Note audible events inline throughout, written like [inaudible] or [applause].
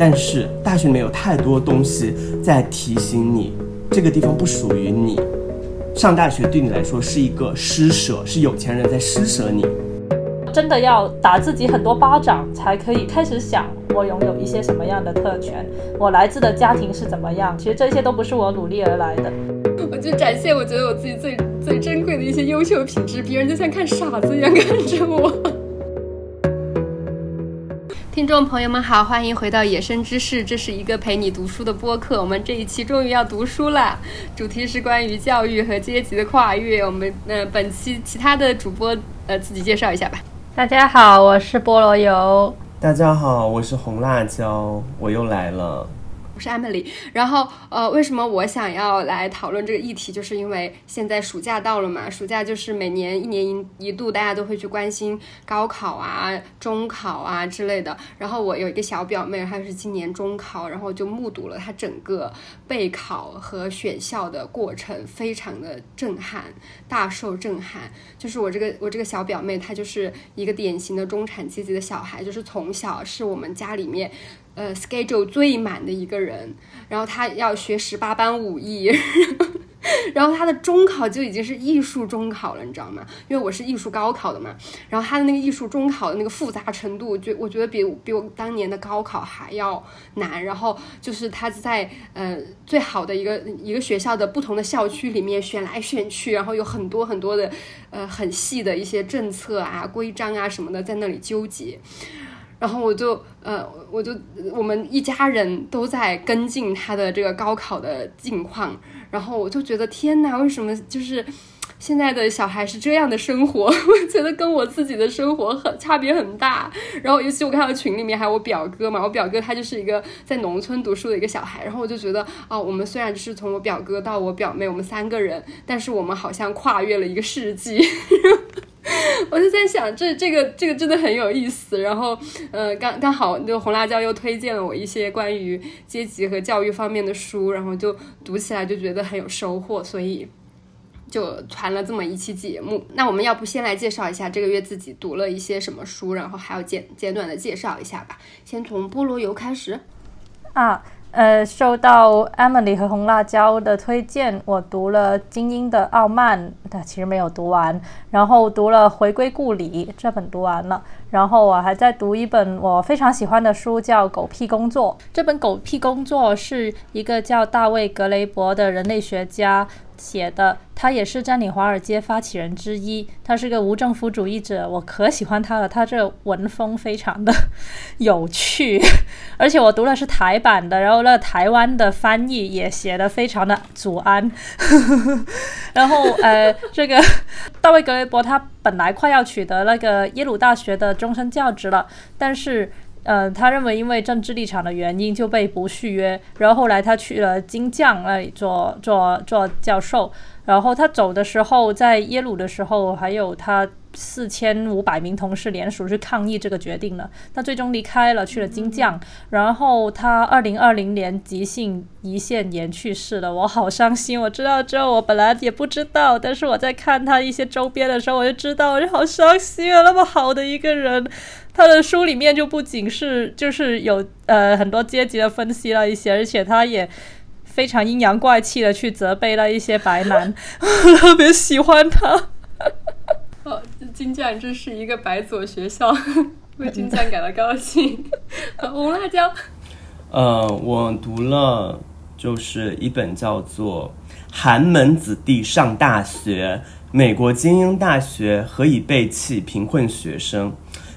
但是大学里面有太多东西在提醒你，这个地方不属于你。上大学对你来说是一个施舍，是有钱人在施舍你。真的要打自己很多巴掌，才可以开始想我拥有一些什么样的特权，我来自的家庭是怎么样。其实这些都不是我努力而来的。我就展现我觉得我自己最最珍贵的一些优秀品质，别人就像看傻子一样看着我。听众朋友们好，欢迎回到《野生知识》，这是一个陪你读书的播客。我们这一期终于要读书了，主题是关于教育和阶级的跨越。我们呃，本期其他的主播呃，自己介绍一下吧。大家好，我是菠萝油。大家好，我是红辣椒，我又来了。我是 Emily，然后呃，为什么我想要来讨论这个议题，就是因为现在暑假到了嘛，暑假就是每年一年一一度，大家都会去关心高考啊、中考啊之类的。然后我有一个小表妹，她是今年中考，然后就目睹了她整个备考和选校的过程，非常的震撼，大受震撼。就是我这个我这个小表妹，她就是一个典型的中产阶级的小孩，就是从小是我们家里面。呃，schedule 最满的一个人，然后他要学十八般武艺，[laughs] 然后他的中考就已经是艺术中考了，你知道吗？因为我是艺术高考的嘛，然后他的那个艺术中考的那个复杂程度，就我觉得比比我当年的高考还要难。然后就是他在呃最好的一个一个学校的不同的校区里面选来选去，然后有很多很多的呃很细的一些政策啊、规章啊什么的在那里纠结。然后我就呃，我就我们一家人都在跟进他的这个高考的近况，然后我就觉得天呐，为什么就是现在的小孩是这样的生活？[laughs] 我觉得跟我自己的生活很差别很大。然后尤其我看到群里面还有我表哥嘛，我表哥他就是一个在农村读书的一个小孩，然后我就觉得啊，我们虽然是从我表哥到我表妹，我们三个人，但是我们好像跨越了一个世纪。[laughs] [laughs] 我就在想，这这个这个真的很有意思。然后，呃，刚刚好，那个红辣椒又推荐了我一些关于阶级和教育方面的书，然后就读起来就觉得很有收获，所以就传了这么一期节目。那我们要不先来介绍一下这个月自己读了一些什么书，然后还要简简短的介绍一下吧。先从菠萝油开始啊。呃，受到 Emily 和红辣椒的推荐，我读了《精英的傲慢》，但其实没有读完。然后读了《回归故里》，这本读完了。然后我还在读一本我非常喜欢的书，叫《狗屁工作》。这本《狗屁工作》是一个叫大卫·格雷伯的人类学家。写的，他也是占领华尔街发起人之一。他是个无政府主义者，我可喜欢他了。他这文风非常的有趣，[laughs] 而且我读的是台版的，然后那台湾的翻译也写的非常的祖安。[laughs] 然后呃，这个大卫格雷伯他本来快要取得那个耶鲁大学的终身教职了，但是。呃，他认为因为政治立场的原因就被不续约，然后后来他去了金匠那里做做做教授，然后他走的时候，在耶鲁的时候，还有他四千五百名同事联署去抗议这个决定了，他最终离开了，去了金匠，然后他二零二零年急性胰腺炎去世了，我好伤心，我知道之后我本来也不知道，但是我在看他一些周边的时候，我就知道，我就好伤心啊，那么好的一个人。他的书里面就不仅是就是有呃很多阶级的分析了一些，而且他也非常阴阳怪气的去责备了一些白男，[laughs] 特别喜欢他。[laughs] 哦，金匠这是一个白左学校，[laughs] 为金匠感到高兴。红辣椒。呃，我读了就是一本叫做《寒门子弟上大学：美国精英大学何以背弃贫困学生》。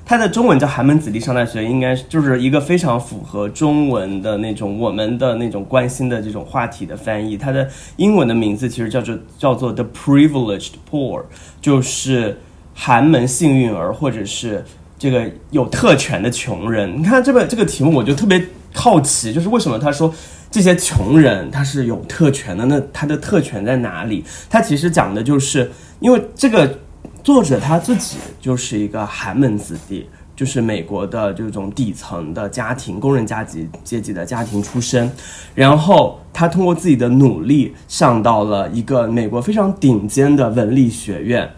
它的中文叫“寒门子弟上大学”，应该就是一个非常符合中文的那种我们的那种关心的这种话题的翻译。它的英文的名字其实叫做叫做 “The Privileged Poor”，就是寒门幸运儿或者是这个有特权的穷人。你看这个这个题目，我就特别好奇，就是为什么他说这些穷人他是有特权的？那他的特权在哪里？他其实讲的就是因为这个。作者他自己就是一个寒门子弟，就是美国的这种底层的家庭、工人阶级阶级的家庭出身，然后他通过自己的努力上到了一个美国非常顶尖的文理学院，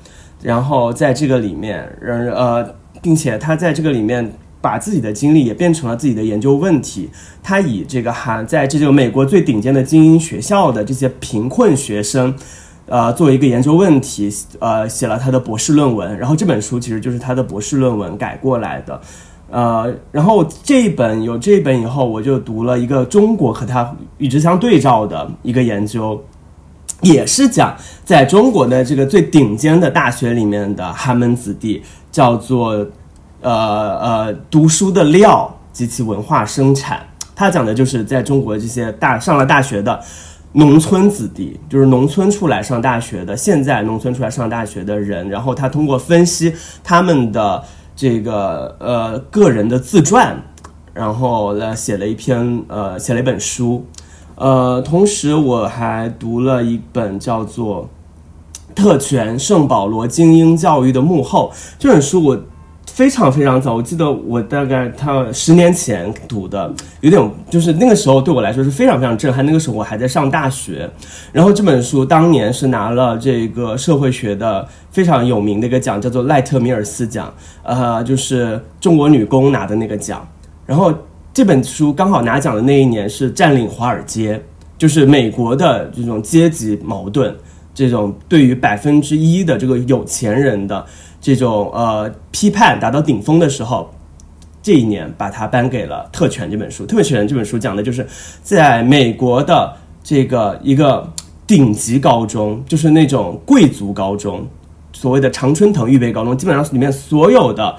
然后在这个里面，呃，并且他在这个里面把自己的经历也变成了自己的研究问题。他以这个寒在这就美国最顶尖的精英学校的这些贫困学生，呃，作为一个研究问题，呃，写了他的博士论文。然后这本书其实就是他的博士论文改过来的。呃，然后这一本有这一本以后，我就读了一个中国和他与之相对照的一个研究，也是讲在中国的这个最顶尖的大学里面的寒门子弟，叫做呃呃读书的料及其文化生产。他讲的就是在中国这些大上了大学的农村子弟，就是农村出来上大学的，现在农村出来上大学的人，然后他通过分析他们的。这个呃个人的自传，然后来写了一篇呃写了一本书，呃，同时我还读了一本叫做《特权圣保罗精英教育的幕后》这本书，我。非常非常早，我记得我大概他十年前读的，有点就是那个时候对我来说是非常非常震撼。那个时候我还在上大学，然后这本书当年是拿了这个社会学的非常有名的一个奖，叫做赖特米尔斯奖，呃，就是中国女工拿的那个奖。然后这本书刚好拿奖的那一年是占领华尔街，就是美国的这种阶级矛盾，这种对于百分之一的这个有钱人的。这种呃批判达到顶峰的时候，这一年把它颁给了《特权》这本书。《特权》这本书讲的就是在美国的这个一个顶级高中，就是那种贵族高中，所谓的常春藤预备高中，基本上里面所有的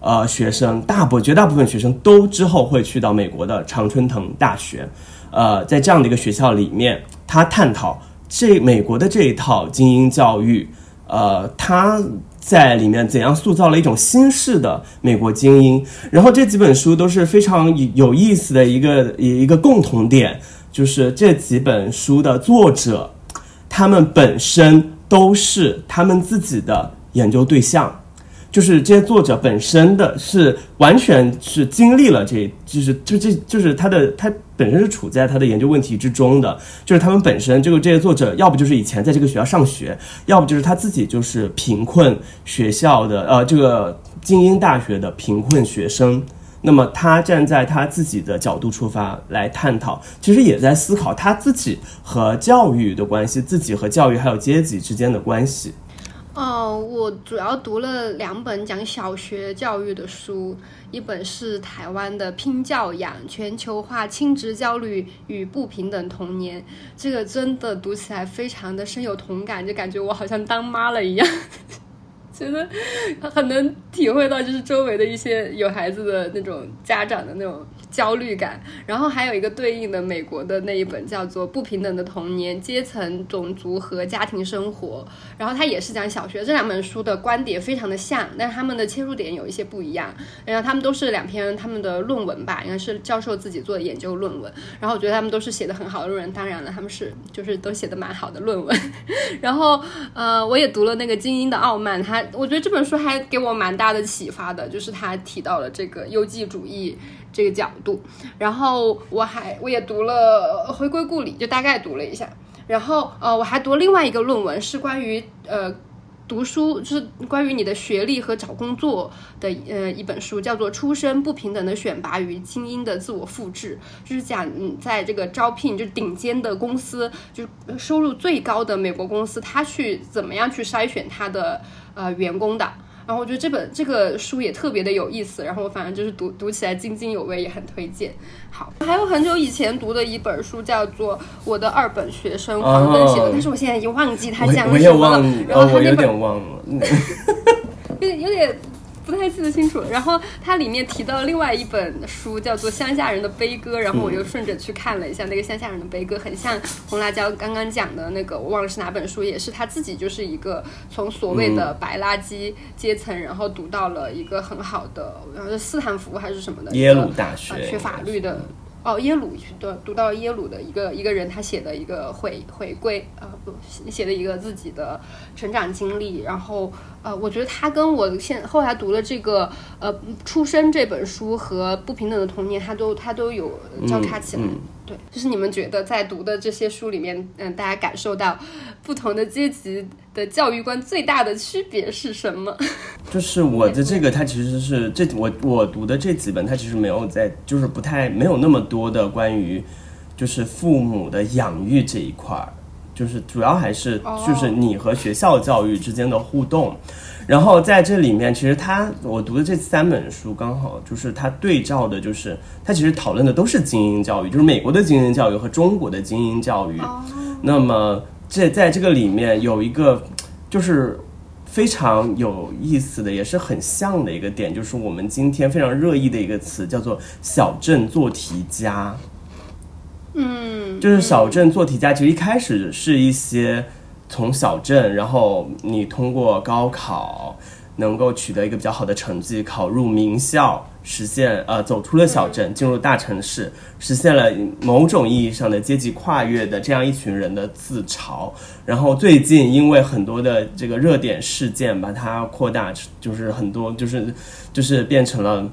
呃学生，大部绝大部分学生都之后会去到美国的常春藤大学。呃，在这样的一个学校里面，他探讨这美国的这一套精英教育，呃，他。在里面怎样塑造了一种新式的美国精英？然后这几本书都是非常有意思的一个一个共同点，就是这几本书的作者，他们本身都是他们自己的研究对象。就是这些作者本身的是完全是经历了这，就是就这就是他的他本身是处在他的研究问题之中的，就是他们本身这个这些作者要不就是以前在这个学校上学，要不就是他自己就是贫困学校的呃这个精英大学的贫困学生，那么他站在他自己的角度出发来探讨，其实也在思考他自己和教育的关系，自己和教育还有阶级之间的关系。哦，我主要读了两本讲小学教育的书，一本是台湾的《拼教养：全球化亲职焦虑与不平等童年》，这个真的读起来非常的深有同感，就感觉我好像当妈了一样，觉得很能体会到就是周围的一些有孩子的那种家长的那种。焦虑感，然后还有一个对应的美国的那一本叫做《不平等的童年：阶层、种族和家庭生活》，然后它也是讲小学。这两本书的观点非常的像，但是他们的切入点有一些不一样。然后他们都是两篇他们的论文吧，应该是教授自己做的研究论文。然后我觉得他们都是写的很好的论文，当然了，他们是就是都写的蛮好的论文。然后呃，我也读了那个《精英的傲慢》，他我觉得这本书还给我蛮大的启发的，就是他提到了这个优绩主义。这个角度，然后我还我也读了《回归故里》，就大概读了一下。然后呃，我还读另外一个论文，是关于呃读书，就是关于你的学历和找工作的呃一本书，叫做《出身不平等的选拔与精英的自我复制》，就是讲嗯在这个招聘就是顶尖的公司，就是收入最高的美国公司，他去怎么样去筛选他的呃员工的。然后我觉得这本这个书也特别的有意思，然后我反正就是读读起来津津有味，也很推荐。好，还有很久以前读的一本书叫做《我的二本学生》，黄奔写的，但是我现在已经忘记他讲什么了。然后他那本忘了，[laughs] 有点有点。不太记得清楚了。然后它里面提到另外一本书，叫做《乡下人的悲歌》，然后我又顺着去看了一下那个《乡下人的悲歌》，很像红辣椒刚刚讲的那个，我忘了是哪本书，也是他自己就是一个从所谓的白垃圾阶层，然后读到了一个很好的，然后是斯坦福还是什么的耶鲁大学学法律的。哦，耶鲁去读到耶鲁的一个一个人，他写的一个回回归，啊，不写的一个自己的成长经历，然后呃，我觉得他跟我现后来读了这个呃出生这本书和不平等的童年，他都他都有交叉起来。对，就是你们觉得在读的这些书里面，嗯，大家感受到不同的阶级的教育观最大的区别是什么？[laughs] 就是我的这个，它其实是这我我读的这几本，它其实没有在，就是不太没有那么多的关于就是父母的养育这一块儿，就是主要还是就是你和学校教育之间的互动。然后在这里面，其实他我读的这三本书刚好就是他对照的，就是他其实讨论的都是精英教育，就是美国的精英教育和中国的精英教育。那么这在这个里面有一个就是非常有意思的，也是很像的一个点，就是我们今天非常热议的一个词，叫做小镇做题家。嗯，就是小镇做题家，其实一开始是一些。从小镇，然后你通过高考能够取得一个比较好的成绩，考入名校，实现呃走出了小镇，进入大城市，实现了某种意义上的阶级跨越的这样一群人的自嘲。然后最近因为很多的这个热点事件，把它扩大，就是很多就是就是变成了。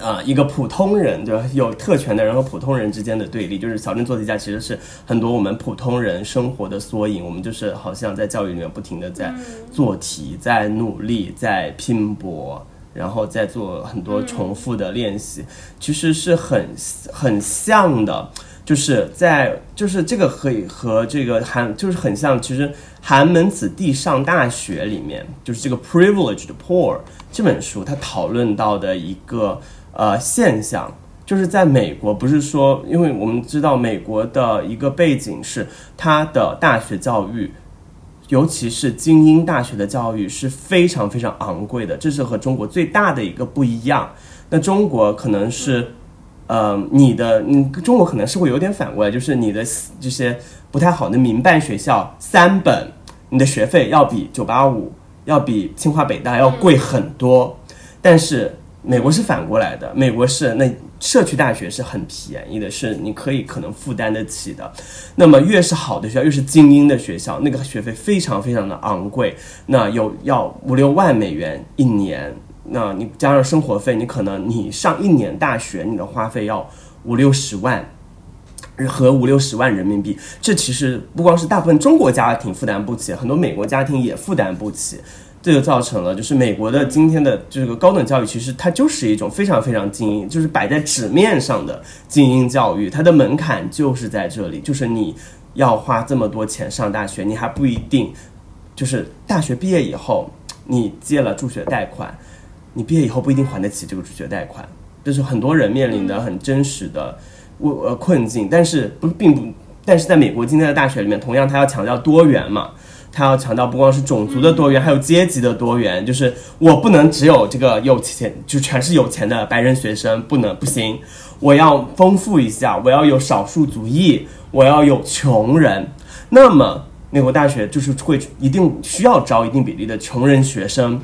啊，一个普通人，对吧？有特权的人和普通人之间的对立，就是小镇做题家，其实是很多我们普通人生活的缩影。我们就是好像在教育里面不停的在做题，在努力，在拼搏，然后在做很多重复的练习，其实是很很像的。就是在就是这个可以和这个寒就是很像。其实寒门子弟上大学里面，就是这个 privileged poor 这本书，它讨论到的一个。呃，现象就是在美国，不是说，因为我们知道美国的一个背景是，它的大学教育，尤其是精英大学的教育是非常非常昂贵的，这是和中国最大的一个不一样。那中国可能是，呃，你的，你中国可能是会有点反过来，就是你的这些不太好的民办学校三本，你的学费要比九八五，要比清华北大要贵很多，但是。美国是反过来的，美国是那社区大学是很便宜的，是你可以可能负担得起的。那么越是好的学校，越是精英的学校，那个学费非常非常的昂贵，那有要五六万美元一年，那你加上生活费，你可能你上一年大学，你的花费要五六十万，和五六十万人民币。这其实不光是大部分中国家庭负担不起，很多美国家庭也负担不起。这就造成了，就是美国的今天的这个高等教育，其实它就是一种非常非常精英，就是摆在纸面上的精英教育，它的门槛就是在这里，就是你要花这么多钱上大学，你还不一定，就是大学毕业以后，你借了助学贷款，你毕业以后不一定还得起这个助学贷款，这是很多人面临的很真实的呃困境。但是不并不，但是在美国今天的大学里面，同样它要强调多元嘛。他要强调不光是种族的多元，还有阶级的多元。就是我不能只有这个有钱，就全是有钱的白人学生，不能不行。我要丰富一下，我要有少数族裔，我要有穷人。那么美国大学就是会一定需要招一定比例的穷人学生。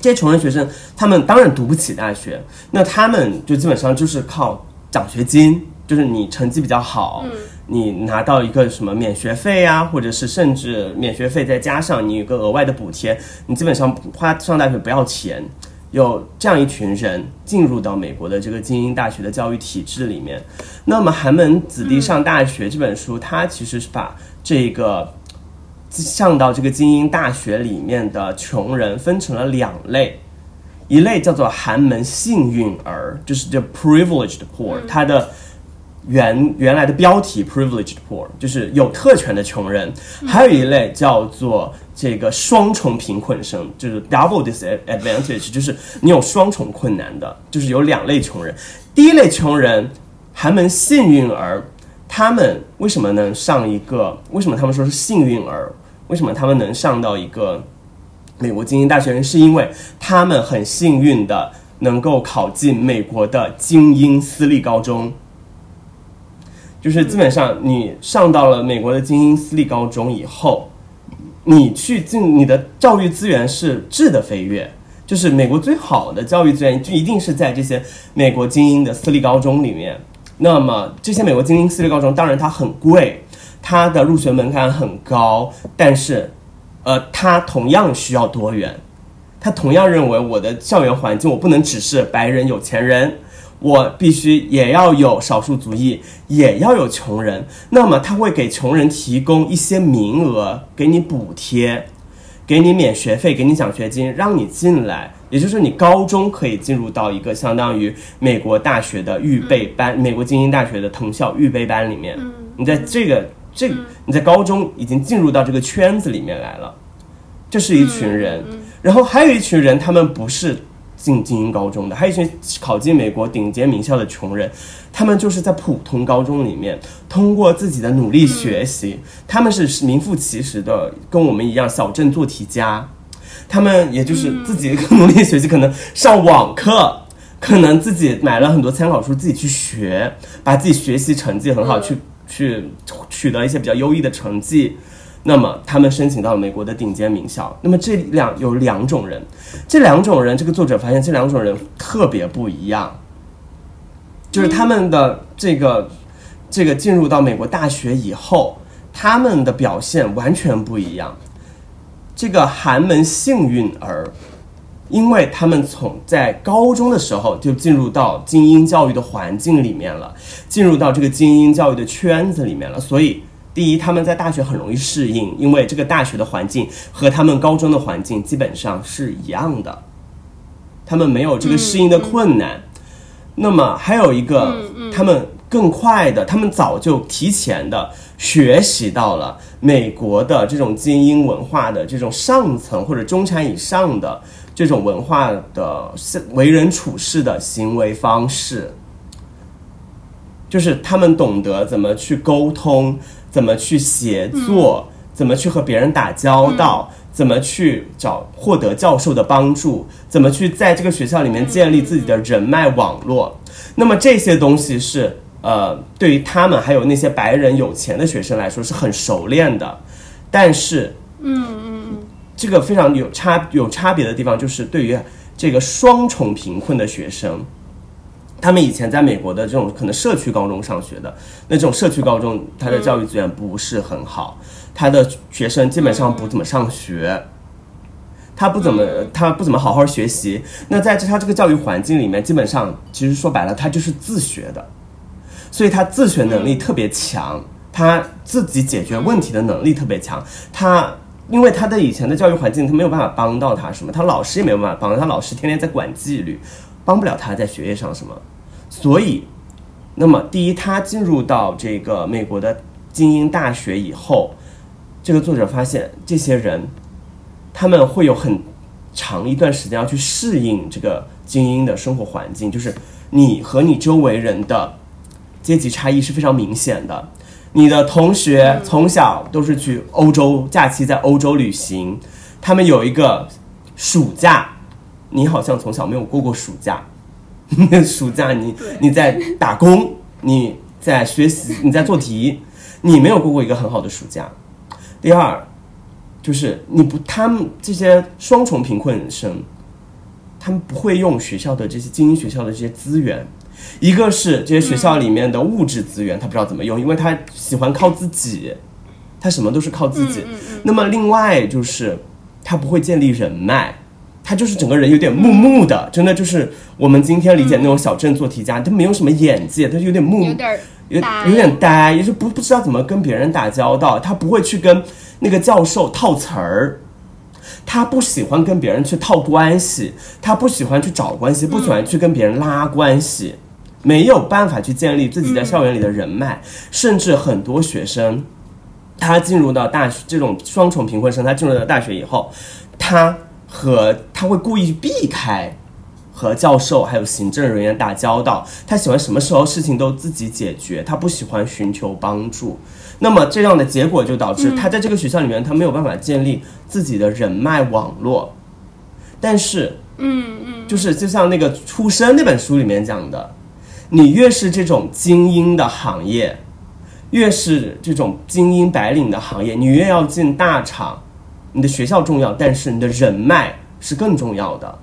这些穷人学生，他们当然读不起大学，那他们就基本上就是靠奖学金，就是你成绩比较好。你拿到一个什么免学费啊，或者是甚至免学费再加上你有个额外的补贴，你基本上花上大学不要钱。有这样一群人进入到美国的这个精英大学的教育体制里面，那么《寒门子弟上大学》这本书，它其实是把这个上到这个精英大学里面的穷人分成了两类，一类叫做寒门幸运儿，就是 the privileged poor，他的。原原来的标题 privileged poor 就是有特权的穷人，还有一类叫做这个双重贫困生，就是 double disadvantage，就是你有双重困难的，就是有两类穷人。第一类穷人，寒门幸运儿，他们为什么能上一个？为什么他们说是幸运儿？为什么他们能上到一个美国精英大学？是因为他们很幸运的能够考进美国的精英私立高中。就是基本上，你上到了美国的精英私立高中以后，你去进你的教育资源是质的飞跃。就是美国最好的教育资源就一定是在这些美国精英的私立高中里面。那么这些美国精英私立高中，当然它很贵，它的入学门槛很高，但是，呃，它同样需要多元。他同样认为我的校园环境，我不能只是白人有钱人。我必须也要有少数族裔，也要有穷人。那么他会给穷人提供一些名额，给你补贴。给你免学费，给你奖学金，让你进来，也就是你高中可以进入到一个相当于美国大学的预备班，美国精英大学的藤校预备班里面。你在这个这个你在高中已经进入到这个圈子里面来了，这是一群人。然后还有一群人，他们不是进精英高中的，还有一群考进美国顶尖名校的穷人，他们就是在普通高中里面通过自己的努力学习，他们是名副其实的跟我们一样小镇做题家，他们也就是自己努力学习，可能上网课，可能自己买了很多参考书，自己去学，把自己学习成绩很好，去去取得一些比较优异的成绩。那么他们申请到了美国的顶尖名校。那么这两有两种人，这两种人，这个作者发现这两种人特别不一样，就是他们的这个这个进入到美国大学以后，他们的表现完全不一样。这个寒门幸运儿，因为他们从在高中的时候就进入到精英教育的环境里面了，进入到这个精英教育的圈子里面了，所以。第一，他们在大学很容易适应，因为这个大学的环境和他们高中的环境基本上是一样的，他们没有这个适应的困难。那么还有一个，他们更快的，他们早就提前的学习到了美国的这种精英文化的这种上层或者中产以上的这种文化的为人处事的行为方式，就是他们懂得怎么去沟通。怎么去协作？怎么去和别人打交道？怎么去找获得教授的帮助？怎么去在这个学校里面建立自己的人脉网络？那么这些东西是呃，对于他们还有那些白人有钱的学生来说是很熟练的。但是，嗯嗯嗯，这个非常有差有差别的地方就是对于这个双重贫困的学生。他们以前在美国的这种可能社区高中上学的那这种社区高中，他的教育资源不是很好，他的学生基本上不怎么上学，他不怎么他不怎么好好学习。那在这他这个教育环境里面，基本上其实说白了，他就是自学的，所以他自学能力特别强，他自己解决问题的能力特别强。他因为他的以前的教育环境，他没有办法帮到他什么，他老师也没有办法帮他，老师天天在管纪律，帮不了他在学业上什么。所以，那么第一，他进入到这个美国的精英大学以后，这个作者发现这些人，他们会有很长一段时间要去适应这个精英的生活环境，就是你和你周围人的阶级差异是非常明显的。你的同学从小都是去欧洲假期在欧洲旅行，他们有一个暑假，你好像从小没有过过暑假。[laughs] 暑假你你在打工，你在学习，你在做题，你没有过过一个很好的暑假。第二，就是你不，他们这些双重贫困生，他们不会用学校的这些精英学校的这些资源。一个是这些学校里面的物质资源，他不知道怎么用，因为他喜欢靠自己，他什么都是靠自己。那么另外就是他不会建立人脉。他就是整个人有点木木的，真的就是我们今天理解那种小镇做题家，他没有什么眼界，他有点木，有点有有点呆，也是不不知道怎么跟别人打交道。他不会去跟那个教授套词儿，他不喜欢跟别人去套关系，他不喜欢去找关系，不喜欢去跟别人拉关系，没有办法去建立自己在校园里的人脉，甚至很多学生，他进入到大学这种双重贫困生，他进入到大学以后，他。和他会故意避开和教授还有行政人员打交道，他喜欢什么时候事情都自己解决，他不喜欢寻求帮助。那么这样的结果就导致他在这个学校里面，他没有办法建立自己的人脉网络。但是，嗯嗯，就是就像那个《出身》那本书里面讲的，你越是这种精英的行业，越是这种精英白领的行业，你越要进大厂。你的学校重要，但是你的人脉是更重要的。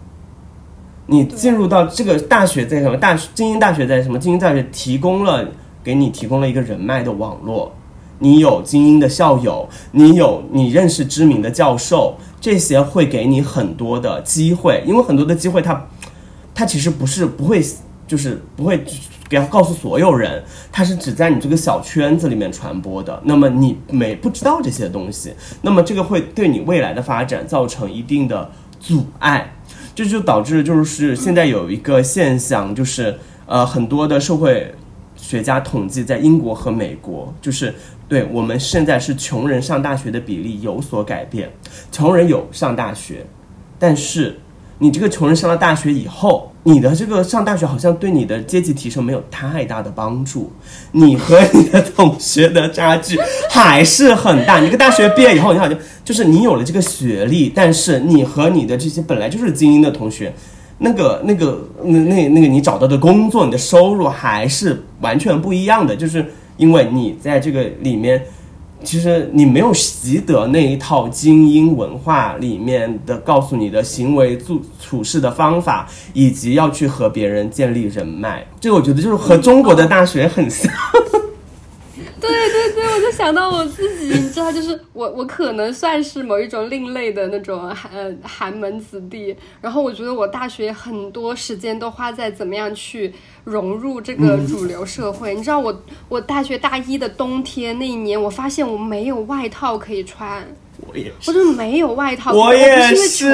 你进入到这个大学，在什么大精英大学，在什么精英大学提供了给你提供了一个人脉的网络。你有精英的校友，你有你认识知名的教授，这些会给你很多的机会。因为很多的机会，它它其实不是不会就是不会不要告诉所有人，它是只在你这个小圈子里面传播的。那么你没不知道这些东西，那么这个会对你未来的发展造成一定的阻碍。这就导致就是现在有一个现象，就是呃很多的社会学家统计，在英国和美国，就是对我们现在是穷人上大学的比例有所改变，穷人有上大学，但是。你这个穷人上了大学以后，你的这个上大学好像对你的阶级提升没有太大的帮助，你和你的同学的差距还是很大。你个大学毕业以后，你好像就是你有了这个学历，但是你和你的这些本来就是精英的同学，那个那个那那那个你找到的工作，你的收入还是完全不一样的，就是因为你在这个里面。其实你没有习得那一套精英文化里面的告诉你的行为处处事的方法，以及要去和别人建立人脉，这个我觉得就是和中国的大学很像。对对对，我就想到我自己，[laughs] 你知道，就是我我可能算是某一种另类的那种寒寒门子弟，然后我觉得我大学很多时间都花在怎么样去。融入这个主流社会，你知道我我大学大一的冬天那一年，我发现我没有外套可以穿，我也，我就没有外套，我也是，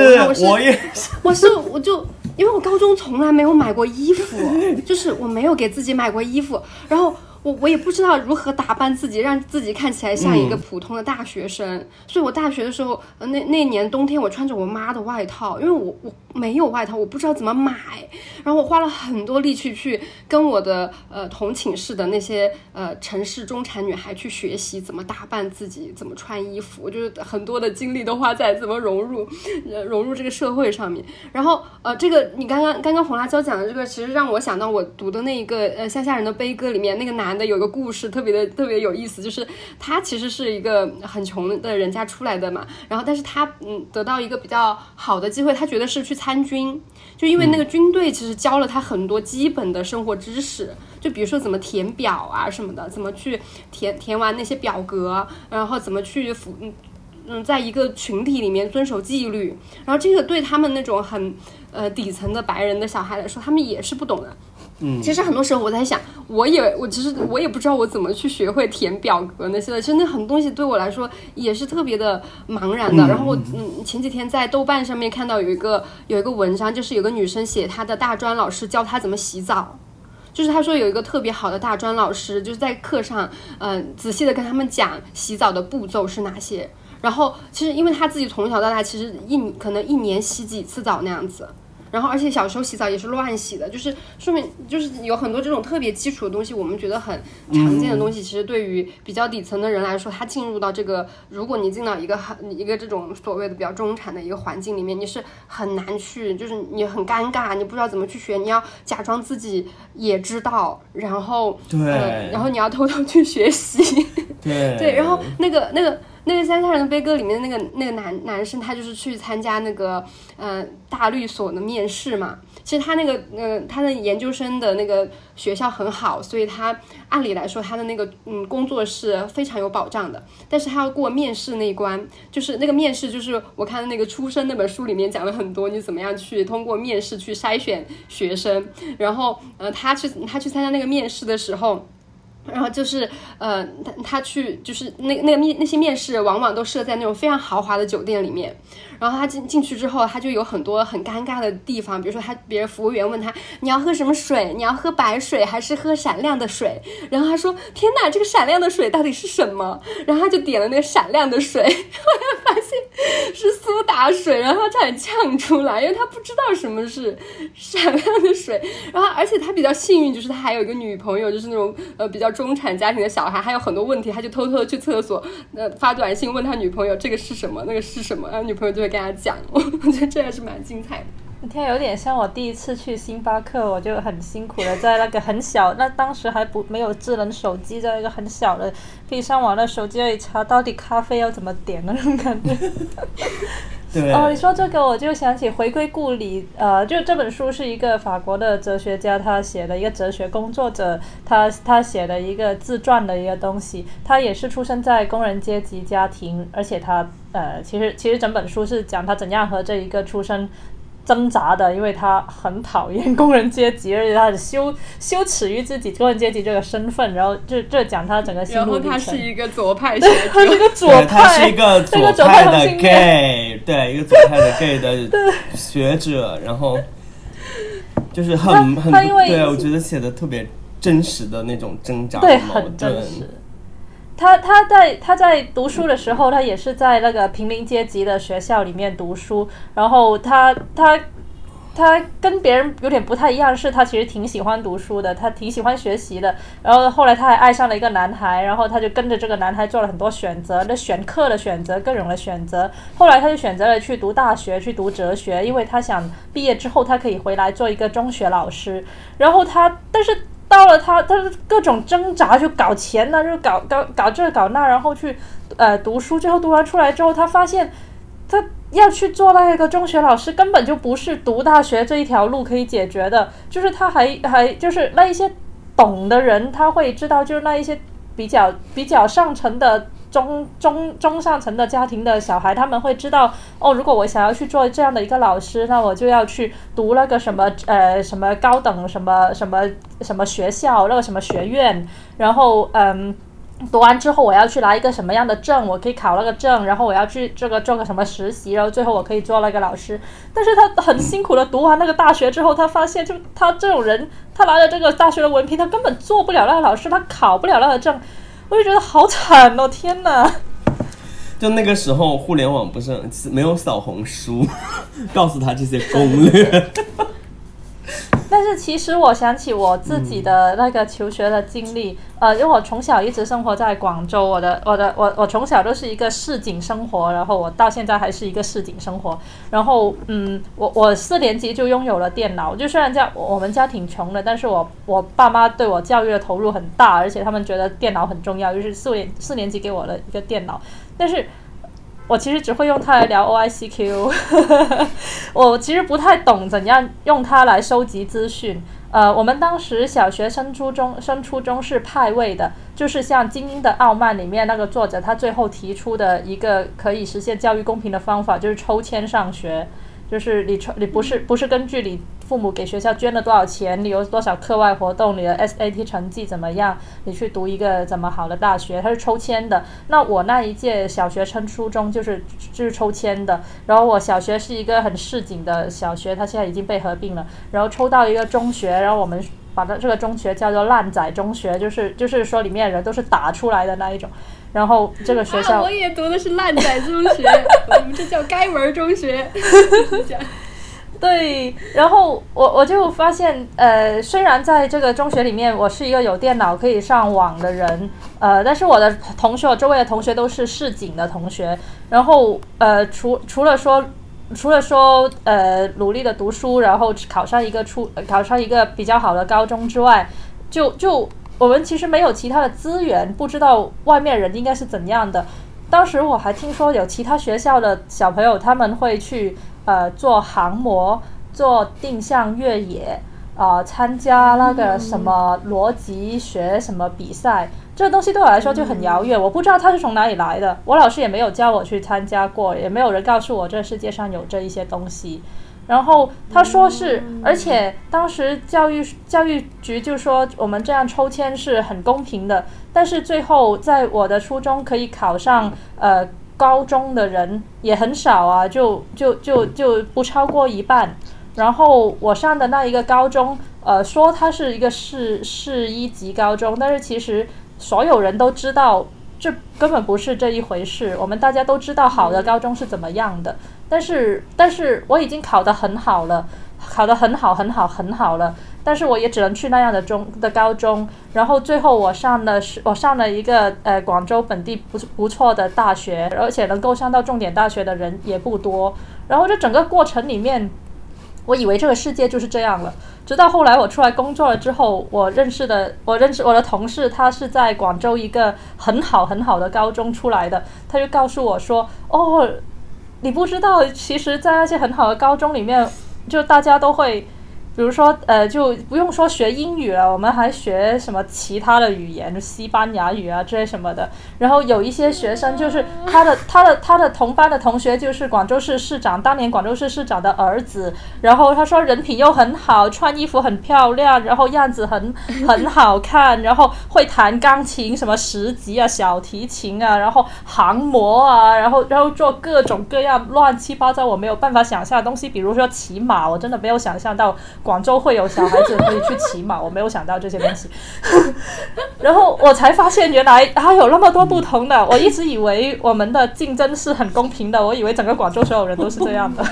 我也是，[laughs] 我是我就因为我高中从来没有买过衣服，就是我没有给自己买过衣服，然后。我我也不知道如何打扮自己，让自己看起来像一个普通的大学生。所以我大学的时候，那那年冬天，我穿着我妈的外套，因为我我没有外套，我不知道怎么买。然后我花了很多力气去跟我的呃同寝室的那些呃城市中产女孩去学习怎么打扮自己，怎么穿衣服。我就是很多的精力都花在怎么融入呃融入这个社会上面。然后呃，这个你刚刚刚刚红辣椒讲的这个，其实让我想到我读的那一个呃乡下人的悲歌里面那个男。的有个故事特别的特别有意思，就是他其实是一个很穷的人家出来的嘛，然后但是他嗯得到一个比较好的机会，他觉得是去参军，就因为那个军队其实教了他很多基本的生活知识，就比如说怎么填表啊什么的，怎么去填填完那些表格，然后怎么去服嗯嗯在一个群体里面遵守纪律，然后这个对他们那种很呃底层的白人的小孩来说，他们也是不懂的。嗯，其实很多时候我在想，我也我其实我也不知道我怎么去学会填表格那些的。其实那很多东西对我来说也是特别的茫然的。然后我嗯前几天在豆瓣上面看到有一个有一个文章，就是有个女生写她的大专老师教她怎么洗澡，就是她说有一个特别好的大专老师，就是在课上嗯仔细的跟他们讲洗澡的步骤是哪些。然后其实因为她自己从小到大其实一可能一年洗几次澡那样子。然后，而且小时候洗澡也是乱洗的，就是说明就是有很多这种特别基础的东西，我们觉得很常见的东西，其实对于比较底层的人来说，他进入到这个，如果你进到一个很一个这种所谓的比较中产的一个环境里面，你是很难去，就是你很尴尬，你不知道怎么去学，你要假装自己也知道，然后对，然后你要偷偷去学习，对。对，然后那个那个。那个《乡下人的悲歌》里面的那个那个男男生，他就是去参加那个呃大律所的面试嘛。其实他那个呃他的研究生的那个学校很好，所以他按理来说他的那个嗯工作是非常有保障的。但是他要过面试那一关，就是那个面试，就是我看的那个《出生》那本书里面讲了很多，你怎么样去通过面试去筛选学生。然后呃他去他去参加那个面试的时候。然后就是，呃，他他去就是那那个面那些面试往往都设在那种非常豪华的酒店里面。然后他进进去之后，他就有很多很尴尬的地方，比如说他别人服务员问他你要喝什么水，你要喝白水还是喝闪亮的水？然后他说天哪，这个闪亮的水到底是什么？然后他就点了那个闪亮的水，[laughs] 后来发现是苏打水，然后他差点呛出来，因为他不知道什么是闪亮的水。然后而且他比较幸运，就是他还有一个女朋友，就是那种呃比较。中产家庭的小孩还有很多问题，他就偷偷的去厕所，呃，发短信问他女朋友这个是什么，那个是什么，然后女朋友就会跟他讲。[laughs] 我觉得这还是蛮精彩的。你天有点像我第一次去星巴克，我就很辛苦的在那个很小，那当时还不没有智能手机，在一个很小的可以上网的手机里查到底咖啡要怎么点那种感觉。哦，你说这个我就想起《回归故里》，呃，就这本书是一个法国的哲学家他写的一个哲学工作者，他他写的一个自传的一个东西。他也是出生在工人阶级家庭，而且他呃，其实其实整本书是讲他怎样和这一个出生挣扎的，因为他很讨厌工人阶级，而且他很羞羞耻于自己工人阶级这个身份。然后这这讲他整个心然后路历程。[laughs] 他是一个左派学他是一，个左派，他派，是一个左派的 gay，对，一个左派的 gay 的 [laughs] 学者，然后就是很很他他因为对，我觉得写的特别真实的那种挣扎对，很真盾。实。他他在他在读书的时候，他也是在那个平民阶级的学校里面读书，然后他他他跟别人有点不太一样，是他其实挺喜欢读书的，他挺喜欢学习的。然后后来他还爱上了一个男孩，然后他就跟着这个男孩做了很多选择，那选课的选择，各种的选择。后来他就选择了去读大学，去读哲学，因为他想毕业之后他可以回来做一个中学老师。然后他，但是到了他，他是各种挣扎，就搞钱呢、就搞搞搞这搞那，然后去呃读书，最后读完出来之后，他发现他要去做那个中学老师，根本就不是读大学这一条路可以解决的，就是他还还就是那一些懂的人，他会知道，就是那一些比较比较上层的。中中中上层的家庭的小孩，他们会知道哦，如果我想要去做这样的一个老师，那我就要去读那个什么呃什么高等什么什么什么学校，那个什么学院，然后嗯。读完之后，我要去拿一个什么样的证？我可以考那个证，然后我要去这个做个什么实习，然后最后我可以做那个老师。但是他很辛苦的读完那个大学之后，他发现，就他这种人，他拿着这个大学的文凭，他根本做不了那个老师，他考不了那个证。我就觉得好惨哦！天哪！就那个时候，互联网不是没有小红书，[laughs] 告诉他这些攻略。[laughs] 但是其实我想起我自己的那个求学的经历，呃，因为我从小一直生活在广州，我的我的我我从小都是一个市井生活，然后我到现在还是一个市井生活。然后嗯，我我四年级就拥有了电脑，就虽然家我们家挺穷的，但是我我爸妈对我教育的投入很大，而且他们觉得电脑很重要，就是四年四年级给我了一个电脑，但是。我其实只会用它来聊 OICQ，[laughs] 我其实不太懂怎样用它来收集资讯。呃，我们当时小学升初中升初中是派位的，就是像《精英的傲慢》里面那个作者他最后提出的一个可以实现教育公平的方法，就是抽签上学。就是你抽，你不是不是根据你父母给学校捐了多少钱，你有多少课外活动，你的 SAT 成绩怎么样，你去读一个怎么好的大学，它是抽签的。那我那一届小学升初中就是就是抽签的，然后我小学是一个很市井的小学，它现在已经被合并了，然后抽到一个中学，然后我们把它这个中学叫做烂仔中学，就是就是说里面人都是打出来的那一种。然后这个学校、啊，我也读的是烂仔中学，[laughs] 我们这叫该文中学。[laughs] 对，然后我我就发现，呃，虽然在这个中学里面，我是一个有电脑可以上网的人，呃，但是我的同学，我周围的同学都是市井的同学，然后呃，除除了说，除了说，呃，努力的读书，然后考上一个初，考上一个比较好的高中之外，就就我们其实没有其他的资源，不知道外面人应该是怎样的。当时我还听说有其他学校的小朋友，他们会去呃做航模、做定向越野，啊、参加那个什么逻辑学什么比赛，这东西对我来说就很遥远，我不知道它是从哪里来的，我老师也没有教我去参加过，也没有人告诉我这世界上有这一些东西。然后他说是，而且当时教育教育局就说我们这样抽签是很公平的，但是最后在我的初中可以考上呃高中的人也很少啊，就就就就不超过一半。然后我上的那一个高中，呃，说它是一个市市一级高中，但是其实所有人都知道这根本不是这一回事。我们大家都知道好的高中是怎么样的，但是但是我已经考得很好了，考得很好很好很好了，但是我也只能去那样的中的高中。然后最后我上了是，我上了一个呃广州本地不不错的大学，而且能够上到重点大学的人也不多。然后这整个过程里面。我以为这个世界就是这样了，直到后来我出来工作了之后，我认识的我认识我的同事，他是在广州一个很好很好的高中出来的，他就告诉我说：“哦，你不知道，其实，在那些很好的高中里面，就大家都会比如说，呃，就不用说学英语了，我们还学什么其他的语言，西班牙语啊这些什么的。然后有一些学生就是他的他的他的同班的同学就是广州市市长当年广州市市长的儿子，然后他说人品又很好，穿衣服很漂亮，然后样子很很好看，然后会弹钢琴，什么十级啊、小提琴啊，然后航模啊，然后然后做各种各样乱七八糟我没有办法想象的东西，比如说骑马，我真的没有想象到。广州会有小孩子可以去骑马，我没有想到这些东西，[laughs] 然后我才发现原来它有那么多不同的。我一直以为我们的竞争是很公平的，我以为整个广州所有人都是这样的。